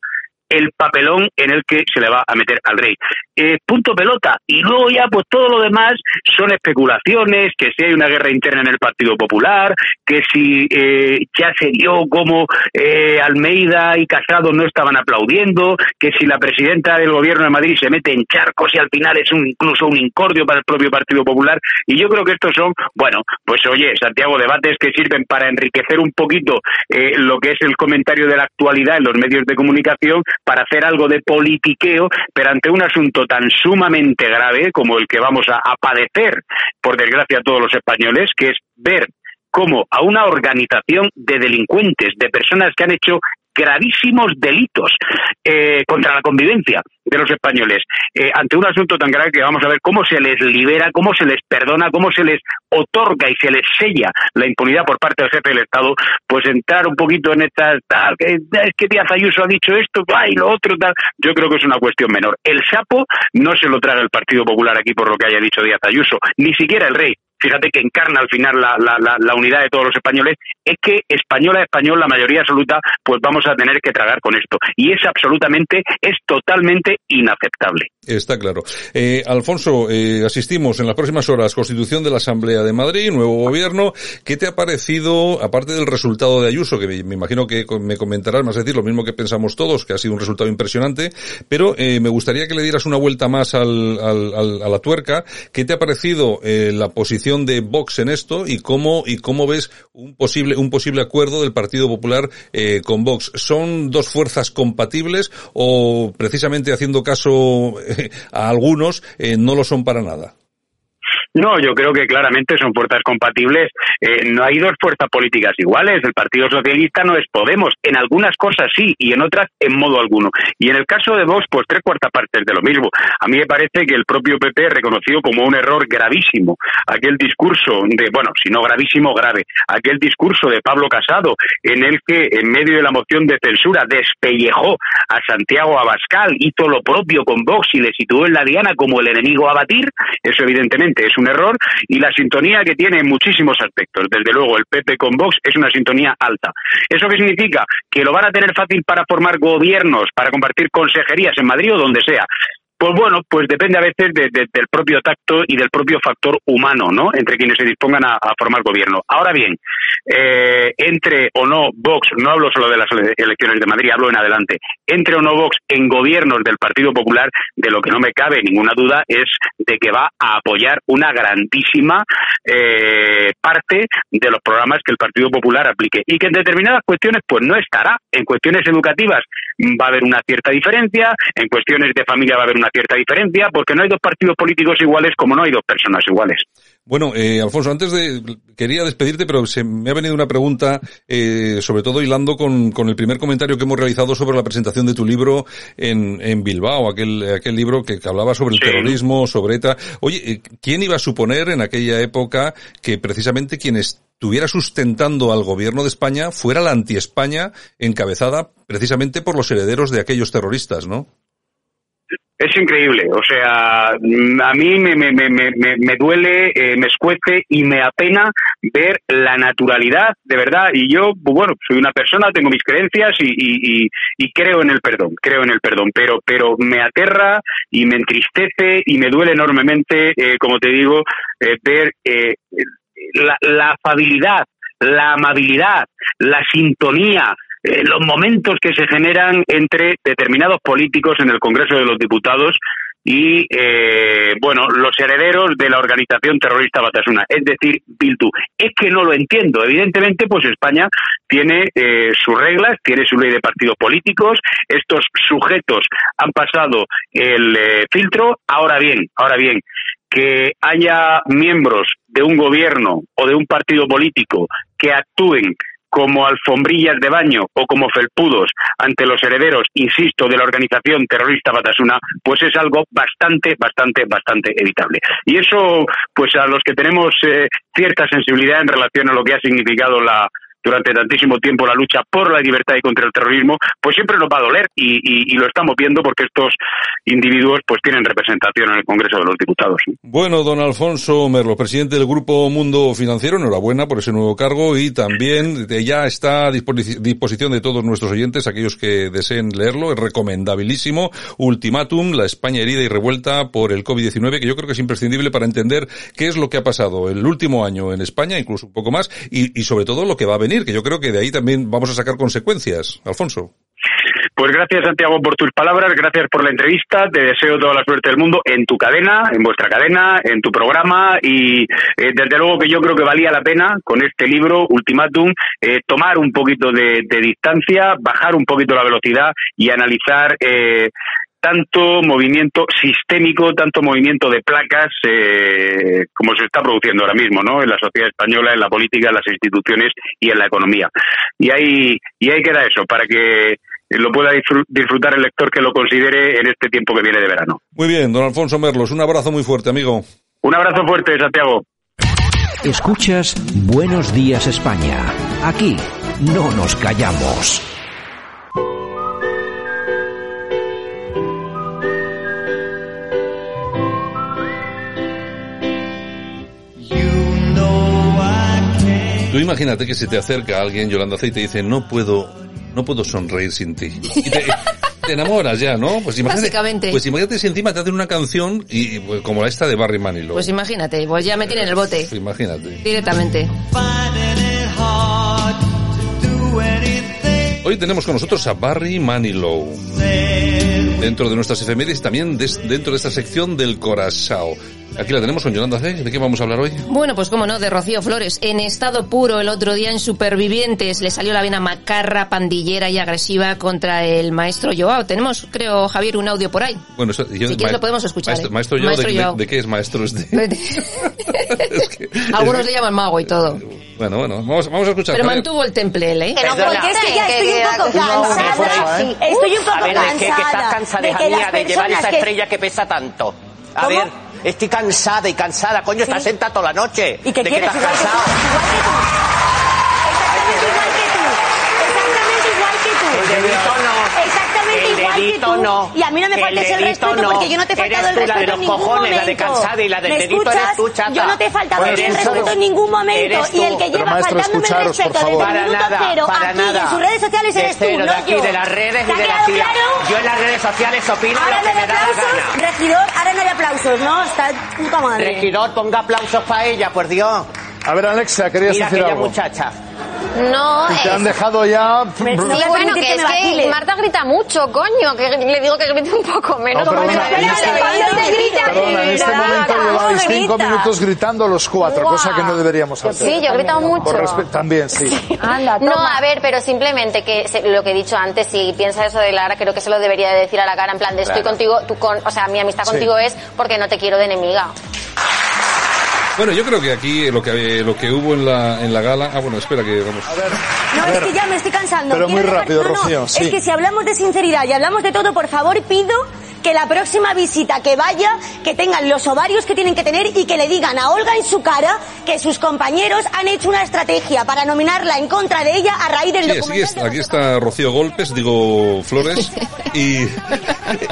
el papelón en el que se le va a meter al rey. Eh, punto pelota. Y luego ya, pues todo lo demás son especulaciones, que si hay una guerra interna en el Partido Popular, que si eh, ya se dio como eh, Almeida y Casado no estaban aplaudiendo, que si la presidenta del gobierno de Madrid se mete en charcos y al final es un, incluso un incordio para el propio Partido Popular. Y yo creo que estos son, bueno, pues oye, Santiago, debates que sirven para enriquecer un poquito eh, lo que es el comentario de la actualidad en los medios de comunicación, para hacer algo de politiqueo, pero ante un asunto tan sumamente grave como el que vamos a, padecer, por desgracia, todos los españoles, que es ver cómo a una organización de delincuentes, de personas que han hecho gravísimos delitos eh, contra la convivencia de los españoles, eh, ante un asunto tan grave que vamos a ver cómo se les libera, cómo se les perdona, cómo se les otorga y se les sella la impunidad por parte del jefe del Estado, pues entrar un poquito en estas, tal, es que Díaz Ayuso ha dicho esto, ay, lo otro, tal, yo creo que es una cuestión menor. El sapo no se lo traga el Partido Popular aquí por lo que haya dicho Díaz Ayuso, ni siquiera el rey, fíjate que encarna al final la, la, la, la unidad de todos los españoles, es que española a español, la mayoría absoluta, pues vamos a tener que tragar con esto. Y es absolutamente, es totalmente inaceptable. Está claro. Eh, Alfonso, eh, asistimos en las próximas horas, constitución de la Asamblea de Madrid, nuevo gobierno. ¿Qué te ha parecido, aparte del resultado de Ayuso, que me imagino que me comentarás, más decir, lo mismo que pensamos todos, que ha sido un resultado impresionante, pero eh, me gustaría que le dieras una vuelta más al, al, al- a la tuerca. ¿Qué te ha parecido eh, la posición de Vox en esto y cómo, y cómo ves un posible, un posible acuerdo del Partido Popular eh, con Vox? ¿Son dos fuerzas compatibles o precisamente haciendo caso eh, a algunos eh, no lo son para nada? No, yo creo que claramente son fuerzas compatibles. Eh, no hay dos fuerzas políticas iguales. El Partido Socialista no es Podemos. En algunas cosas sí y en otras en modo alguno. Y en el caso de Vox, pues tres cuartas partes de lo mismo. A mí me parece que el propio PP reconoció como un error gravísimo aquel discurso de, bueno, si no gravísimo, grave, aquel discurso de Pablo Casado en el que en medio de la moción de censura despellejó a Santiago Abascal, hizo lo propio con Vox y le situó en la diana como el enemigo a batir. Eso evidentemente es un error y la sintonía que tiene en muchísimos aspectos. Desde luego, el PP con Vox es una sintonía alta. ¿Eso qué significa? Que lo van a tener fácil para formar gobiernos, para compartir consejerías en Madrid o donde sea. Pues bueno, pues depende a veces de- de- del propio tacto y del propio factor humano, ¿no? Entre quienes se dispongan a, formar gobierno. Ahora bien, eh, entre o no Vox, no hablo solo de las ele- elecciones de Madrid, hablo en adelante, entre o no Vox en gobiernos del Partido Popular, de lo que no me cabe ninguna duda es de que va a apoyar una grandísima eh, parte de los programas que el Partido Popular aplique y que en determinadas cuestiones pues no estará. En cuestiones educativas va a haber una cierta diferencia, en cuestiones de familia va a haber una cierta diferencia, porque no hay dos partidos políticos iguales como no hay dos personas iguales. Bueno, eh, Alfonso, antes de quería despedirte, pero se me ha venido una pregunta, eh, sobre todo hilando con, con el primer comentario que hemos realizado sobre la presentación de tu libro en, en Bilbao, aquel, aquel libro que, que hablaba sobre el terrorismo, sobre ETA. Oye, eh, ¿quién iba a suponer en aquella época que precisamente quien estuviera sustentando al gobierno de España fuera la anti-España encabezada precisamente por los herederos de aquellos terroristas, ¿no? Es increíble, o sea, mm, a mí me, me, me, me, me- duele, eh, me escuece y me apena ver la naturalidad, de verdad. Y yo, bueno, soy una persona, tengo mis creencias y, y, y, y creo en el perdón, creo en el perdón, pero, pero me aterra y me entristece y me duele enormemente, eh, como te digo, eh, ver eh, la, la afabilidad, la amabilidad, la sintonía, eh, los momentos que se generan entre determinados políticos en el Congreso de los Diputados y, eh, bueno, los herederos de la organización terrorista Batasuna, es decir, Bildu. Es que no lo entiendo. Evidentemente, pues España tiene eh, sus reglas, tiene su ley de partidos políticos. Estos sujetos han pasado el eh, filtro. Ahora bien, ahora bien, que haya miembros de un gobierno o de un partido político que actúen como alfombrillas de baño o como felpudos ante los herederos, insisto, de la organización terrorista Batasuna, pues es algo bastante, bastante, bastante evitable. Y eso, pues a los que tenemos eh, cierta sensibilidad en relación a lo que ha significado la durante tantísimo tiempo la lucha por la libertad y contra el terrorismo, pues siempre nos va a doler y, y- y lo estamos viendo porque estos individuos pues tienen representación en el Congreso de los Diputados. Bueno, don Alfonso Merlo, presidente del Grupo Mundo Financiero, enhorabuena por ese nuevo cargo y también ya está a disposi- disposición de todos nuestros oyentes, aquellos que deseen leerlo, es recomendabilísimo. Ultimátum, la España herida y revuelta por el COVID-19, que yo creo que es imprescindible para entender qué es lo que ha pasado el último año en España, incluso un poco más, y, y sobre todo lo que va a venir, que yo creo que de ahí también vamos a sacar consecuencias. Alfonso. Pues gracias Santiago por tus palabras, gracias por la entrevista, te deseo toda la suerte del mundo en tu cadena, en vuestra cadena, en tu programa y eh, desde luego que yo creo que valía la pena con este libro, Ultimátum, eh, tomar un poquito de, de distancia, bajar un poquito la velocidad y analizar eh, tanto movimiento sistémico, tanto movimiento de placas eh, como se está produciendo ahora mismo, ¿no? En la sociedad española, en la política, en las instituciones y en la economía. Y ahí y ahí queda eso para que lo pueda disfr- disfrutar el lector que lo considere en este tiempo que viene de verano. Muy bien, don Alfonso Merlos, un abrazo muy fuerte, amigo. Un abrazo fuerte, Santiago. Escuchas Buenos Días España. Aquí no nos callamos. Tú imagínate que se te acerca alguien, Yolanda C, y te dice, no puedo, no puedo sonreír sin ti. Y te, te enamoras ya, ¿no? Pues imagínate, Básicamente. pues imagínate si encima te hacen una canción y, pues, como la esta de Barry Manilow. Pues imagínate, pues ya me tienen el bote. Pues imagínate. Directamente. Hoy tenemos con nosotros a Barry Manilow. Dentro de nuestras efemérides, también des- dentro de esta sección del Corazao. Aquí la tenemos con Yolanda C. ¿De qué vamos a hablar hoy? Bueno, pues cómo no, de Rocío Flores. En estado puro el otro día en Supervivientes le salió la vena macarra, pandillera y agresiva contra el maestro Joao. Tenemos, creo, Javier, un audio por ahí. Bueno, eso- yo- Si quieres lo podemos escuchar, Maestro, ¿eh? maestro Joao, Maestro ¿de, de- Joao. de qué es maestro este? Algunos le llaman mago y todo. Bueno, bueno, vamos, vamos a escuchar. Pero Javier. mantuvo el temple él, ¿eh? No, porque es que ya estoy un poco cansada. ¿eh? Estoy un poco a ver, cansada. ¿de qué? Que estás cansada, de llevar esa que- estrella que pesa tanto. A ¿Cómo? ver, estoy cansada y cansada. Coño, estás sentada toda la noche. ¿Y qué ¿De quieres? estás Igual que tú, cansado? Exactamente igual que tú. El dedito no. Exactamente El igual que tú. no. Y a mí no me El faltes el dedito respeto no. porque yo no te he faltado Eres el la respeto los en ningún cojones, la de momento. cansada y la del ¿Me dedito eres escuchas? tú, chata. Yo no te he faltado el respeto en ningún momento. Eres Y el que lleva maestro, faltándome el respeto desde Para el minuto nada, cero para aquí nada. en sus redes sociales eres tú, no de aquí, yo. de las redes ¿Te y de la claro? Yo en las redes sociales opino Ahora lo que no me da la aplausos, gana. regidor, ahora no hay aplausos, ¿no? Está puta madre. Regidor, ponga aplausos para ella, por Dios. A ver, Alexia, querías Mira decir aquella algo. muchacha. No, Y te han es- dejado ya... Sí, bueno, que es que Marta grita mucho, coño, que le digo que grite un poco menos. No, perdona, en este- Perdona, en este momento lleváis cinco minutos gritando los cuatro, Guau. cosa que no deberíamos hacer. Sí, yo he gritado mucho. También, sí. no, a ver, pero simplemente que se- lo que he dicho antes, si piensa eso de Lara, creo que se lo debería de decir a la cara, en plan de estoy Claro. contigo, tú con, o sea, mi amistad Sí. contigo es porque no te quiero de enemiga. Bueno, yo creo que aquí lo que lo que hubo en la en la gala. Ah, bueno, espera que vamos. No, es que ya me estoy cansando. Pero muy Quiero rápido, no, no, Rocío, sí. Es que si hablamos de sinceridad y hablamos de todo, por favor pido que la próxima visita que vaya, que tengan los ovarios que tienen que tener y que le digan a Olga en su cara que sus compañeros han hecho una estrategia para nominarla en contra de ella a raíz del Sí, aquí, documental. está, aquí está Rocío Golpes, digo Flores, y,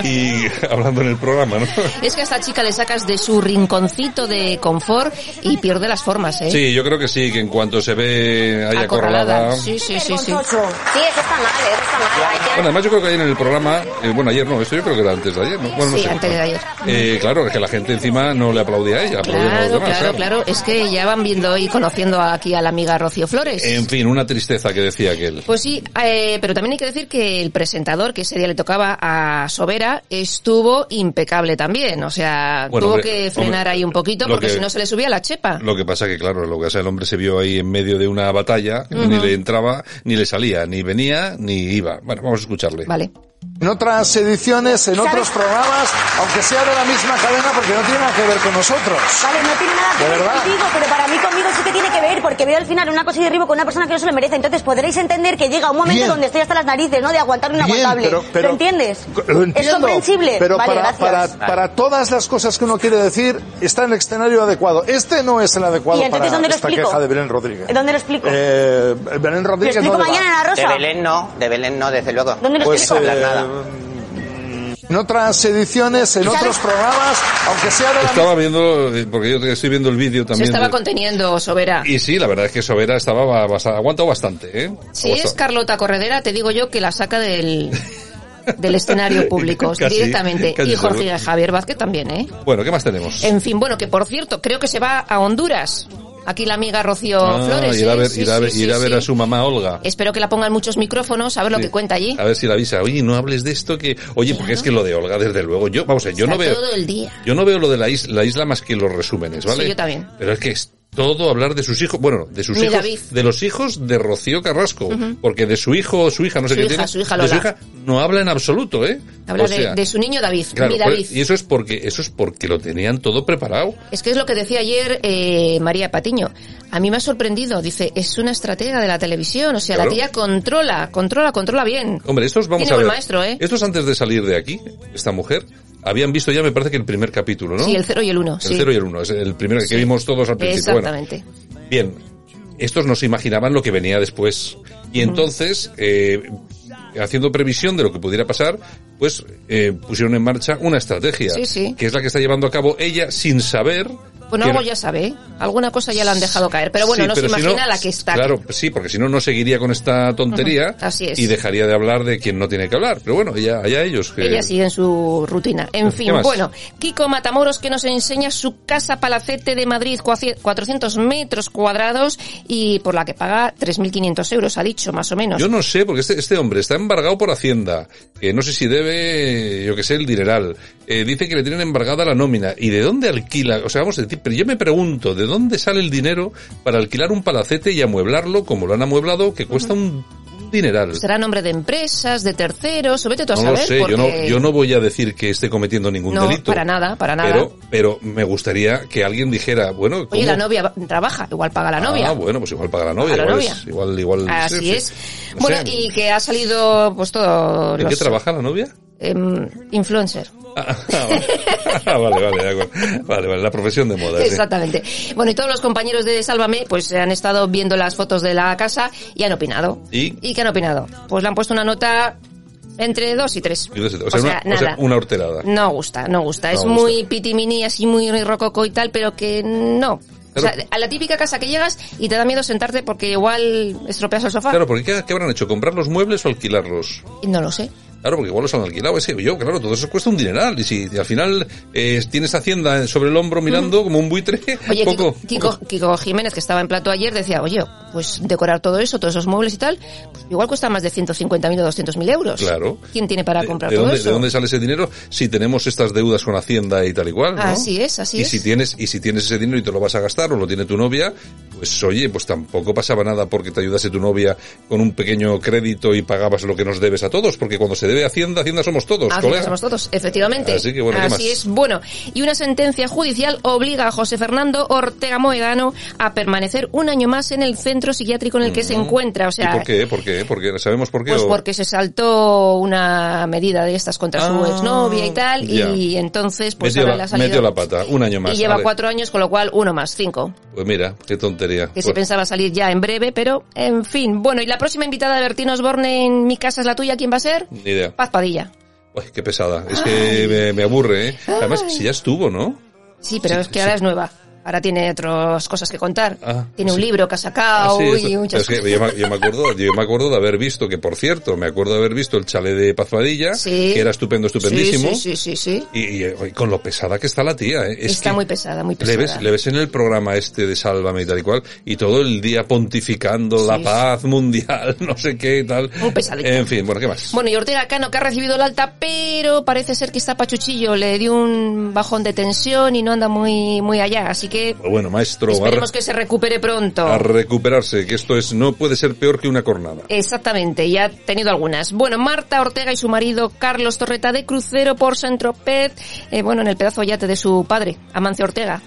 y hablando en el programa, ¿no? Es que a esta chica le sacas de su rinconcito de confort y pierde las formas, ¿eh? Sí, yo creo que sí, que en cuanto se ve ahí acorralada. Sí, sí, sí, sí. Sí, eso está mal, eso está mal. Bueno, además yo creo que ayer en el programa, eh, bueno, ayer no, esto yo creo que era antes de ayer, ¿no? Bueno, no Sí, sé. antes de ayer. Eh, claro, es que la gente encima no le aplaudía a ella, aplaudían a los Claro, demás. claro, claro. Es que ya van viendo y conociendo aquí a la amiga Rocío Flores. En fin, una tristeza que decía aquel. Pues sí, eh, pero también hay que decir que el presentador, que ese día le tocaba a Sobera, estuvo impecable también. O sea, Bueno, tuvo hombre, que frenar hombre, ahí un poquito porque que- si no se le subía la chepa. Lo que pasa que, claro, lo que pasa, el hombre se vio ahí en medio de una batalla, ni le entraba, ni le salía, ni venía, ni iba. Bueno, vamos a escucharle. Vale. En otras ediciones, en ¿Sabes? otros programas, aunque sea de la misma cadena, porque no tiene nada que ver con nosotros. Vale, no tiene nada que ¿De ver verdad? contigo, pero para mí conmigo sí que tiene que ver, porque veo al final una cosa y derribo con una persona que no se lo merece. Entonces podréis entender que llega un momento Bien. donde estoy hasta las narices, ¿no? De aguantar un inaguantable. pero- pero- ¿Lo entiendes? Lo entiendo. ¿Es comprensible? Pero vale, para, gracias. para, para todas las cosas que uno quiere decir, está en el escenario adecuado. Este no es el adecuado ¿Y entonces para dónde lo esta explico? queja de Belén Rodríguez. ¿Dónde lo explico? Eh, Belén Rodríguez Lo explico ¿dónde va? mañana en la De Rosa. Belén no, de Belén no, desde luego. ¿Dónde lo Pues, explico? eh, nada. En otras ediciones, en ¿Sabes? otros programas, aunque sea de la Estaba viendo, porque yo estoy viendo el vídeo Se también. estaba de- conteniendo Sobera. y sí, la verdad es que Sobera estaba ba- bastante, aguantado bastante, ¿eh? Si es Carlota Corredera, te digo yo que la saca del, del escenario público Casi, directamente. casi y Jorge seguro. Javier Vázquez también, ¿eh? Bueno, ¿qué más tenemos? En fin, bueno, que por cierto, creo que se va a Honduras. Aquí la amiga Rocío Ah, Flores. irá a ver, Sí, irá a ver, sí, irá a, sí, ver sí. a su mamá Olga. Espero que la pongan muchos micrófonos a ver lo que cuenta allí. A ver si la avisa. Oye, no hables de esto que... Oye, porque es que lo de Olga, desde luego, yo, vamos a ver, yo no veo... todo el día. Yo no veo lo de la isla, la isla más que los resúmenes, ¿vale? Sí, yo también. Pero es que es todo hablar de sus hijos, bueno, de sus hijos, David. de los hijos de Rocío Carrasco, porque de su hijo o su hija, no sé Su qué hija, tiene, su hija de su hija no habla en absoluto, ¿eh? Habla O de- sea, de, su niño David, Claro, mi pues, David. y eso es porque eso es porque lo tenían todo preparado. Es que es lo que decía ayer eh, María Patiño. A mí me ha sorprendido. Dice, es una estratega de la televisión. O sea, Claro. la tía controla, controla, controla bien. Hombre, estos vamos Tiene a ver. maestro, ¿eh? Estos antes de salir de aquí, esta mujer, habían visto ya, me parece que el primer capítulo, ¿no? Sí, el cero y el uno. El sí. cero y el uno, es el primero que vimos todos al principio. Bueno, Exactamente. Bien, estos no se imaginaban lo que venía después. Y entonces, eh, haciendo previsión de lo que pudiera pasar, pues eh, pusieron en marcha una estrategia, Sí, sí. que es la que está llevando a cabo ella sin saber Bueno, algo ya sabe, ¿eh? alguna cosa ya la han dejado caer, pero bueno, Sí, no se si imagina la que está. Claro, sí, porque si no, no seguiría con esta tontería Ujú, así es. y dejaría de hablar de quien no tiene que hablar. Pero bueno, ya allá ellos. Que... Ella sigue en su rutina. En ¿Qué fin, más? bueno, Kiko Matamoros que nos enseña su casa palacete de Madrid, cuaci- 400 metros cuadrados y por la que paga 3.500 euros, ha dicho, más o menos. Yo no sé, porque este, este hombre está embargado por Hacienda, que no sé si debe, yo que sé, el dineral. Eh, dice que le tienen embargada la nómina. ¿Y de dónde alquila? O sea, vamos a decir, pero yo me pregunto, ¿de dónde sale el dinero para alquilar un palacete y amueblarlo como lo han amueblado, que cuesta un, un dineral? Será nombre de empresas, de terceros, sobre todo a No lo sé, yo no, porque- yo no voy a decir que esté cometiendo ningún No, delito. para nada, para nada. Pero, pero me gustaría que alguien dijera, bueno, Oye, ¿cómo? la novia trabaja, igual paga la novia. Ah, bueno, pues igual paga la novia. Paga la igual, novia. Es, igual, igual. Así sí, sí. es. No Bueno, sé. y que ha salido pues todo... ¿En qué trabaja la novia? Em, influencer. Ah, vale, vale, de acuerdo. Vale, vale, la profesión de moda. sí. Exactamente. Bueno, y todos los compañeros de Sálvame pues han estado viendo las fotos de la casa y han opinado. ¿Y? ¿Y qué han opinado? Pues le han puesto una nota entre dos y tres. Y dos- O sea, una, o nada. sea, una horterada. No gusta, no gusta. No es gusta. muy pitimini, así muy rococo y tal, pero que no. O sea, a la típica casa que llegas y te da miedo sentarte porque igual estropeas el sofá. Claro, porque ¿qué, qué habrán hecho? ¿Comprar los muebles o alquilarlos? No lo sé. Claro, porque igual los han alquilado. Es que yo, claro, todo eso cuesta un dineral. Y si al final eh, tienes Hacienda sobre el hombro mirando como un buitre, Oye, poco. Kiko, Kiko, Kiko Jiménez, que estaba en plato ayer, decía, oye, pues decorar todo eso, todos esos muebles y tal, pues igual cuesta más de 150.000 o 200.000 euros. Claro. ¿Quién tiene para comprar ¿De todo dónde, eso? ¿De dónde sale ese dinero si tenemos estas deudas con Hacienda y tal y cual? ¿no? Así es, así y es. si tienes y si tienes ese dinero y te lo vas a gastar o lo tiene tu novia, pues oye, pues tampoco pasaba nada porque te ayudase tu novia con un pequeño crédito y pagabas lo que nos debes a todos, porque cuando se debe Hacienda, Hacienda somos todos, Así colega. somos todos, efectivamente. Así que bueno, ¿qué Así más? es. Bueno, y una sentencia judicial obliga a José Fernando Ortega Moedano a permanecer un año más en el centro psiquiátrico en el que se encuentra. O ¿Y sea, por qué? ¿Por qué? Porque sabemos por qué. Pues o- porque se saltó una medida de estas contra su Ah, exnovia y tal, ya. y entonces pues metió, ahora la, salido... metió la pata, un año más. y lleva cuatro años, con lo cual uno más cinco. Pues mira, qué tontería. Que se Pues, pensaba salir ya en breve, pero en fin. Bueno, y la próxima invitada de Bertín Osborne en Mi Casa es la tuya, ¿quién va a ser? ni idea. Paz Padilla. Uy, qué pesada. Es que me, me aburre, ¿eh? Además, si ya estuvo, ¿no? Sí, pero es que ahora es nueva. Ahora tiene otras cosas que contar. Ah, tiene un sí. libro que ha sacado Ah, sí, y muchas es que yo, me, yo me acuerdo, yo me acuerdo de haber visto que, por cierto, me acuerdo de haber visto el chalet de Pazvadilla, Sí. que era estupendo, estupendísimo. Sí, sí, sí. Y, y, y con lo pesada que está la tía, ¿eh? Es Está muy pesada, muy le pesada. ves, le ves en el programa este de Sálvame y tal y cual, y todo el día pontificando la paz mundial, no sé qué y tal. Muy pesadita. En fin, bueno, ¿qué más? Bueno, y Ortega Cano, que ha recibido el alta, pero parece ser que está pachuchillo, le dio un bajón de tensión y no anda muy, muy allá, así que Pues bueno, maestro, esperemos re- que se recupere pronto. a recuperarse, que esto es, no puede ser peor que una cornada. Exactamente, y ha tenido algunas. Bueno, Marta Ortega y su marido Carlos Torreta de crucero por Saint-Tropez, eh, bueno, en el pedazo yate de su padre, Amancio Ortega.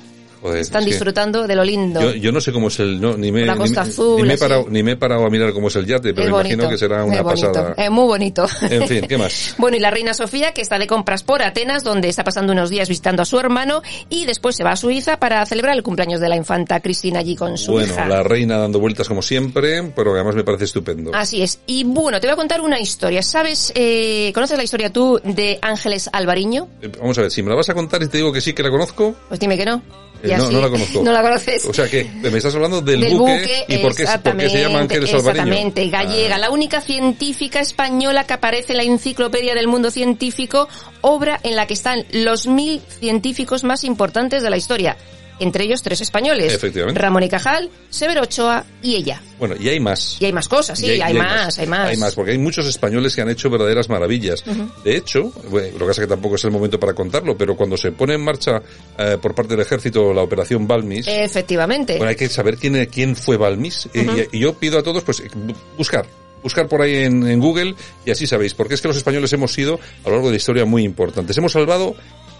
Joder, Están es disfrutando de lo lindo. Yo, yo no sé cómo es el, no, ni me, La Costa me- Azul, ni me he parado, ni me he parado a mirar cómo es el yate, pero Es imagino bonito, que será una es pasada. Es muy bonito. En fin, ¿qué más? Bueno, y la reina Sofía, que está de compras por Atenas, donde está pasando unos días visitando a su hermano, y después se va a Suiza para celebrar el cumpleaños de la infanta Cristina allí con su Bueno, hija. la reina dando vueltas como siempre, pero además me parece estupendo. Así es. Y bueno, te voy a contar una historia. ¿Sabes, eh, conoces la historia tú de Ángeles Alvariño? Eh, Vamos a ver, si me la vas a contar y te digo que sí que la conozco, Pues dime que no. Eh, Y no, así- no la conozco. No la conoces. O sea que me estás hablando del, Del buque, y por qué, por qué se llama. Exactamente, gallega, Ah, la única científica española que aparece en la Enciclopedia del Mundo Científico, obra en la que están los mil científicos más importantes de la historia, entre ellos tres españoles, Efectivamente. Ramón y Cajal, Severo Ochoa y ella. Bueno, y hay más. Y hay más cosas, sí, Y hay, y más, hay más. Hay más, porque hay muchos españoles que han hecho verdaderas maravillas. De hecho, bueno, lo que pasa es que tampoco es el momento para contarlo, pero cuando se pone en marcha eh, por parte del ejército la operación Balmis, Efectivamente. bueno, hay que saber quién, quién fue Balmis. Y- Ujú. y, y yo pido a todos, pues, bu- buscar. Buscar por ahí en, en Google y así sabéis, porque es que los españoles hemos sido a lo largo de la historia muy importantes. Hemos salvado,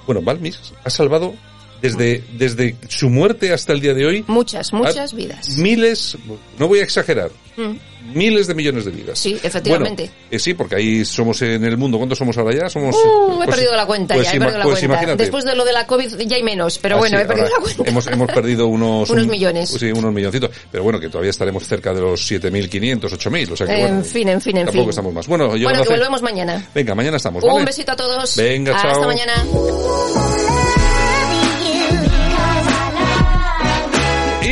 bueno, Balmis ha salvado desde, desde su muerte hasta el día de hoy, Muchas, muchas vidas. miles, no voy a exagerar, Mm, miles de millones de vidas. Sí, efectivamente. Bueno, eh, sí, porque ahí somos en el mundo. ¿Cuántos somos ahora ya? Somos. Uh, he pues- perdido la cuenta pues ya, he ima- perdido la pues cuenta. Después de lo de la COVID ya hay menos, pero Ah, bueno, sí, he perdido la cuenta. Hemos, hemos perdido unos... Unos un- millones. Sí, unos milloncitos. Pero bueno, que todavía estaremos cerca de los 7.500, 8.000. O sea que En fin, en fin, en tampoco fin. estamos más. Bueno, yo Bueno, no que volvemos mañana. Venga, mañana estamos, ¿vale? Un besito a todos. Venga, Hasta chao. mañana.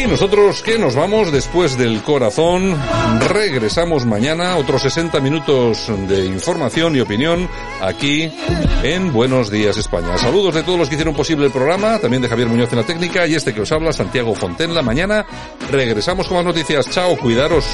Y nosotros que nos vamos después del corazón, regresamos mañana, otros 60 minutos de información y opinión aquí en Buenos Días España. Saludos de todos los que hicieron posible el programa, también de Javier Muñoz en la técnica y este que os habla, Santiago Fontenla. Mañana regresamos con más noticias. Chao, cuidaros.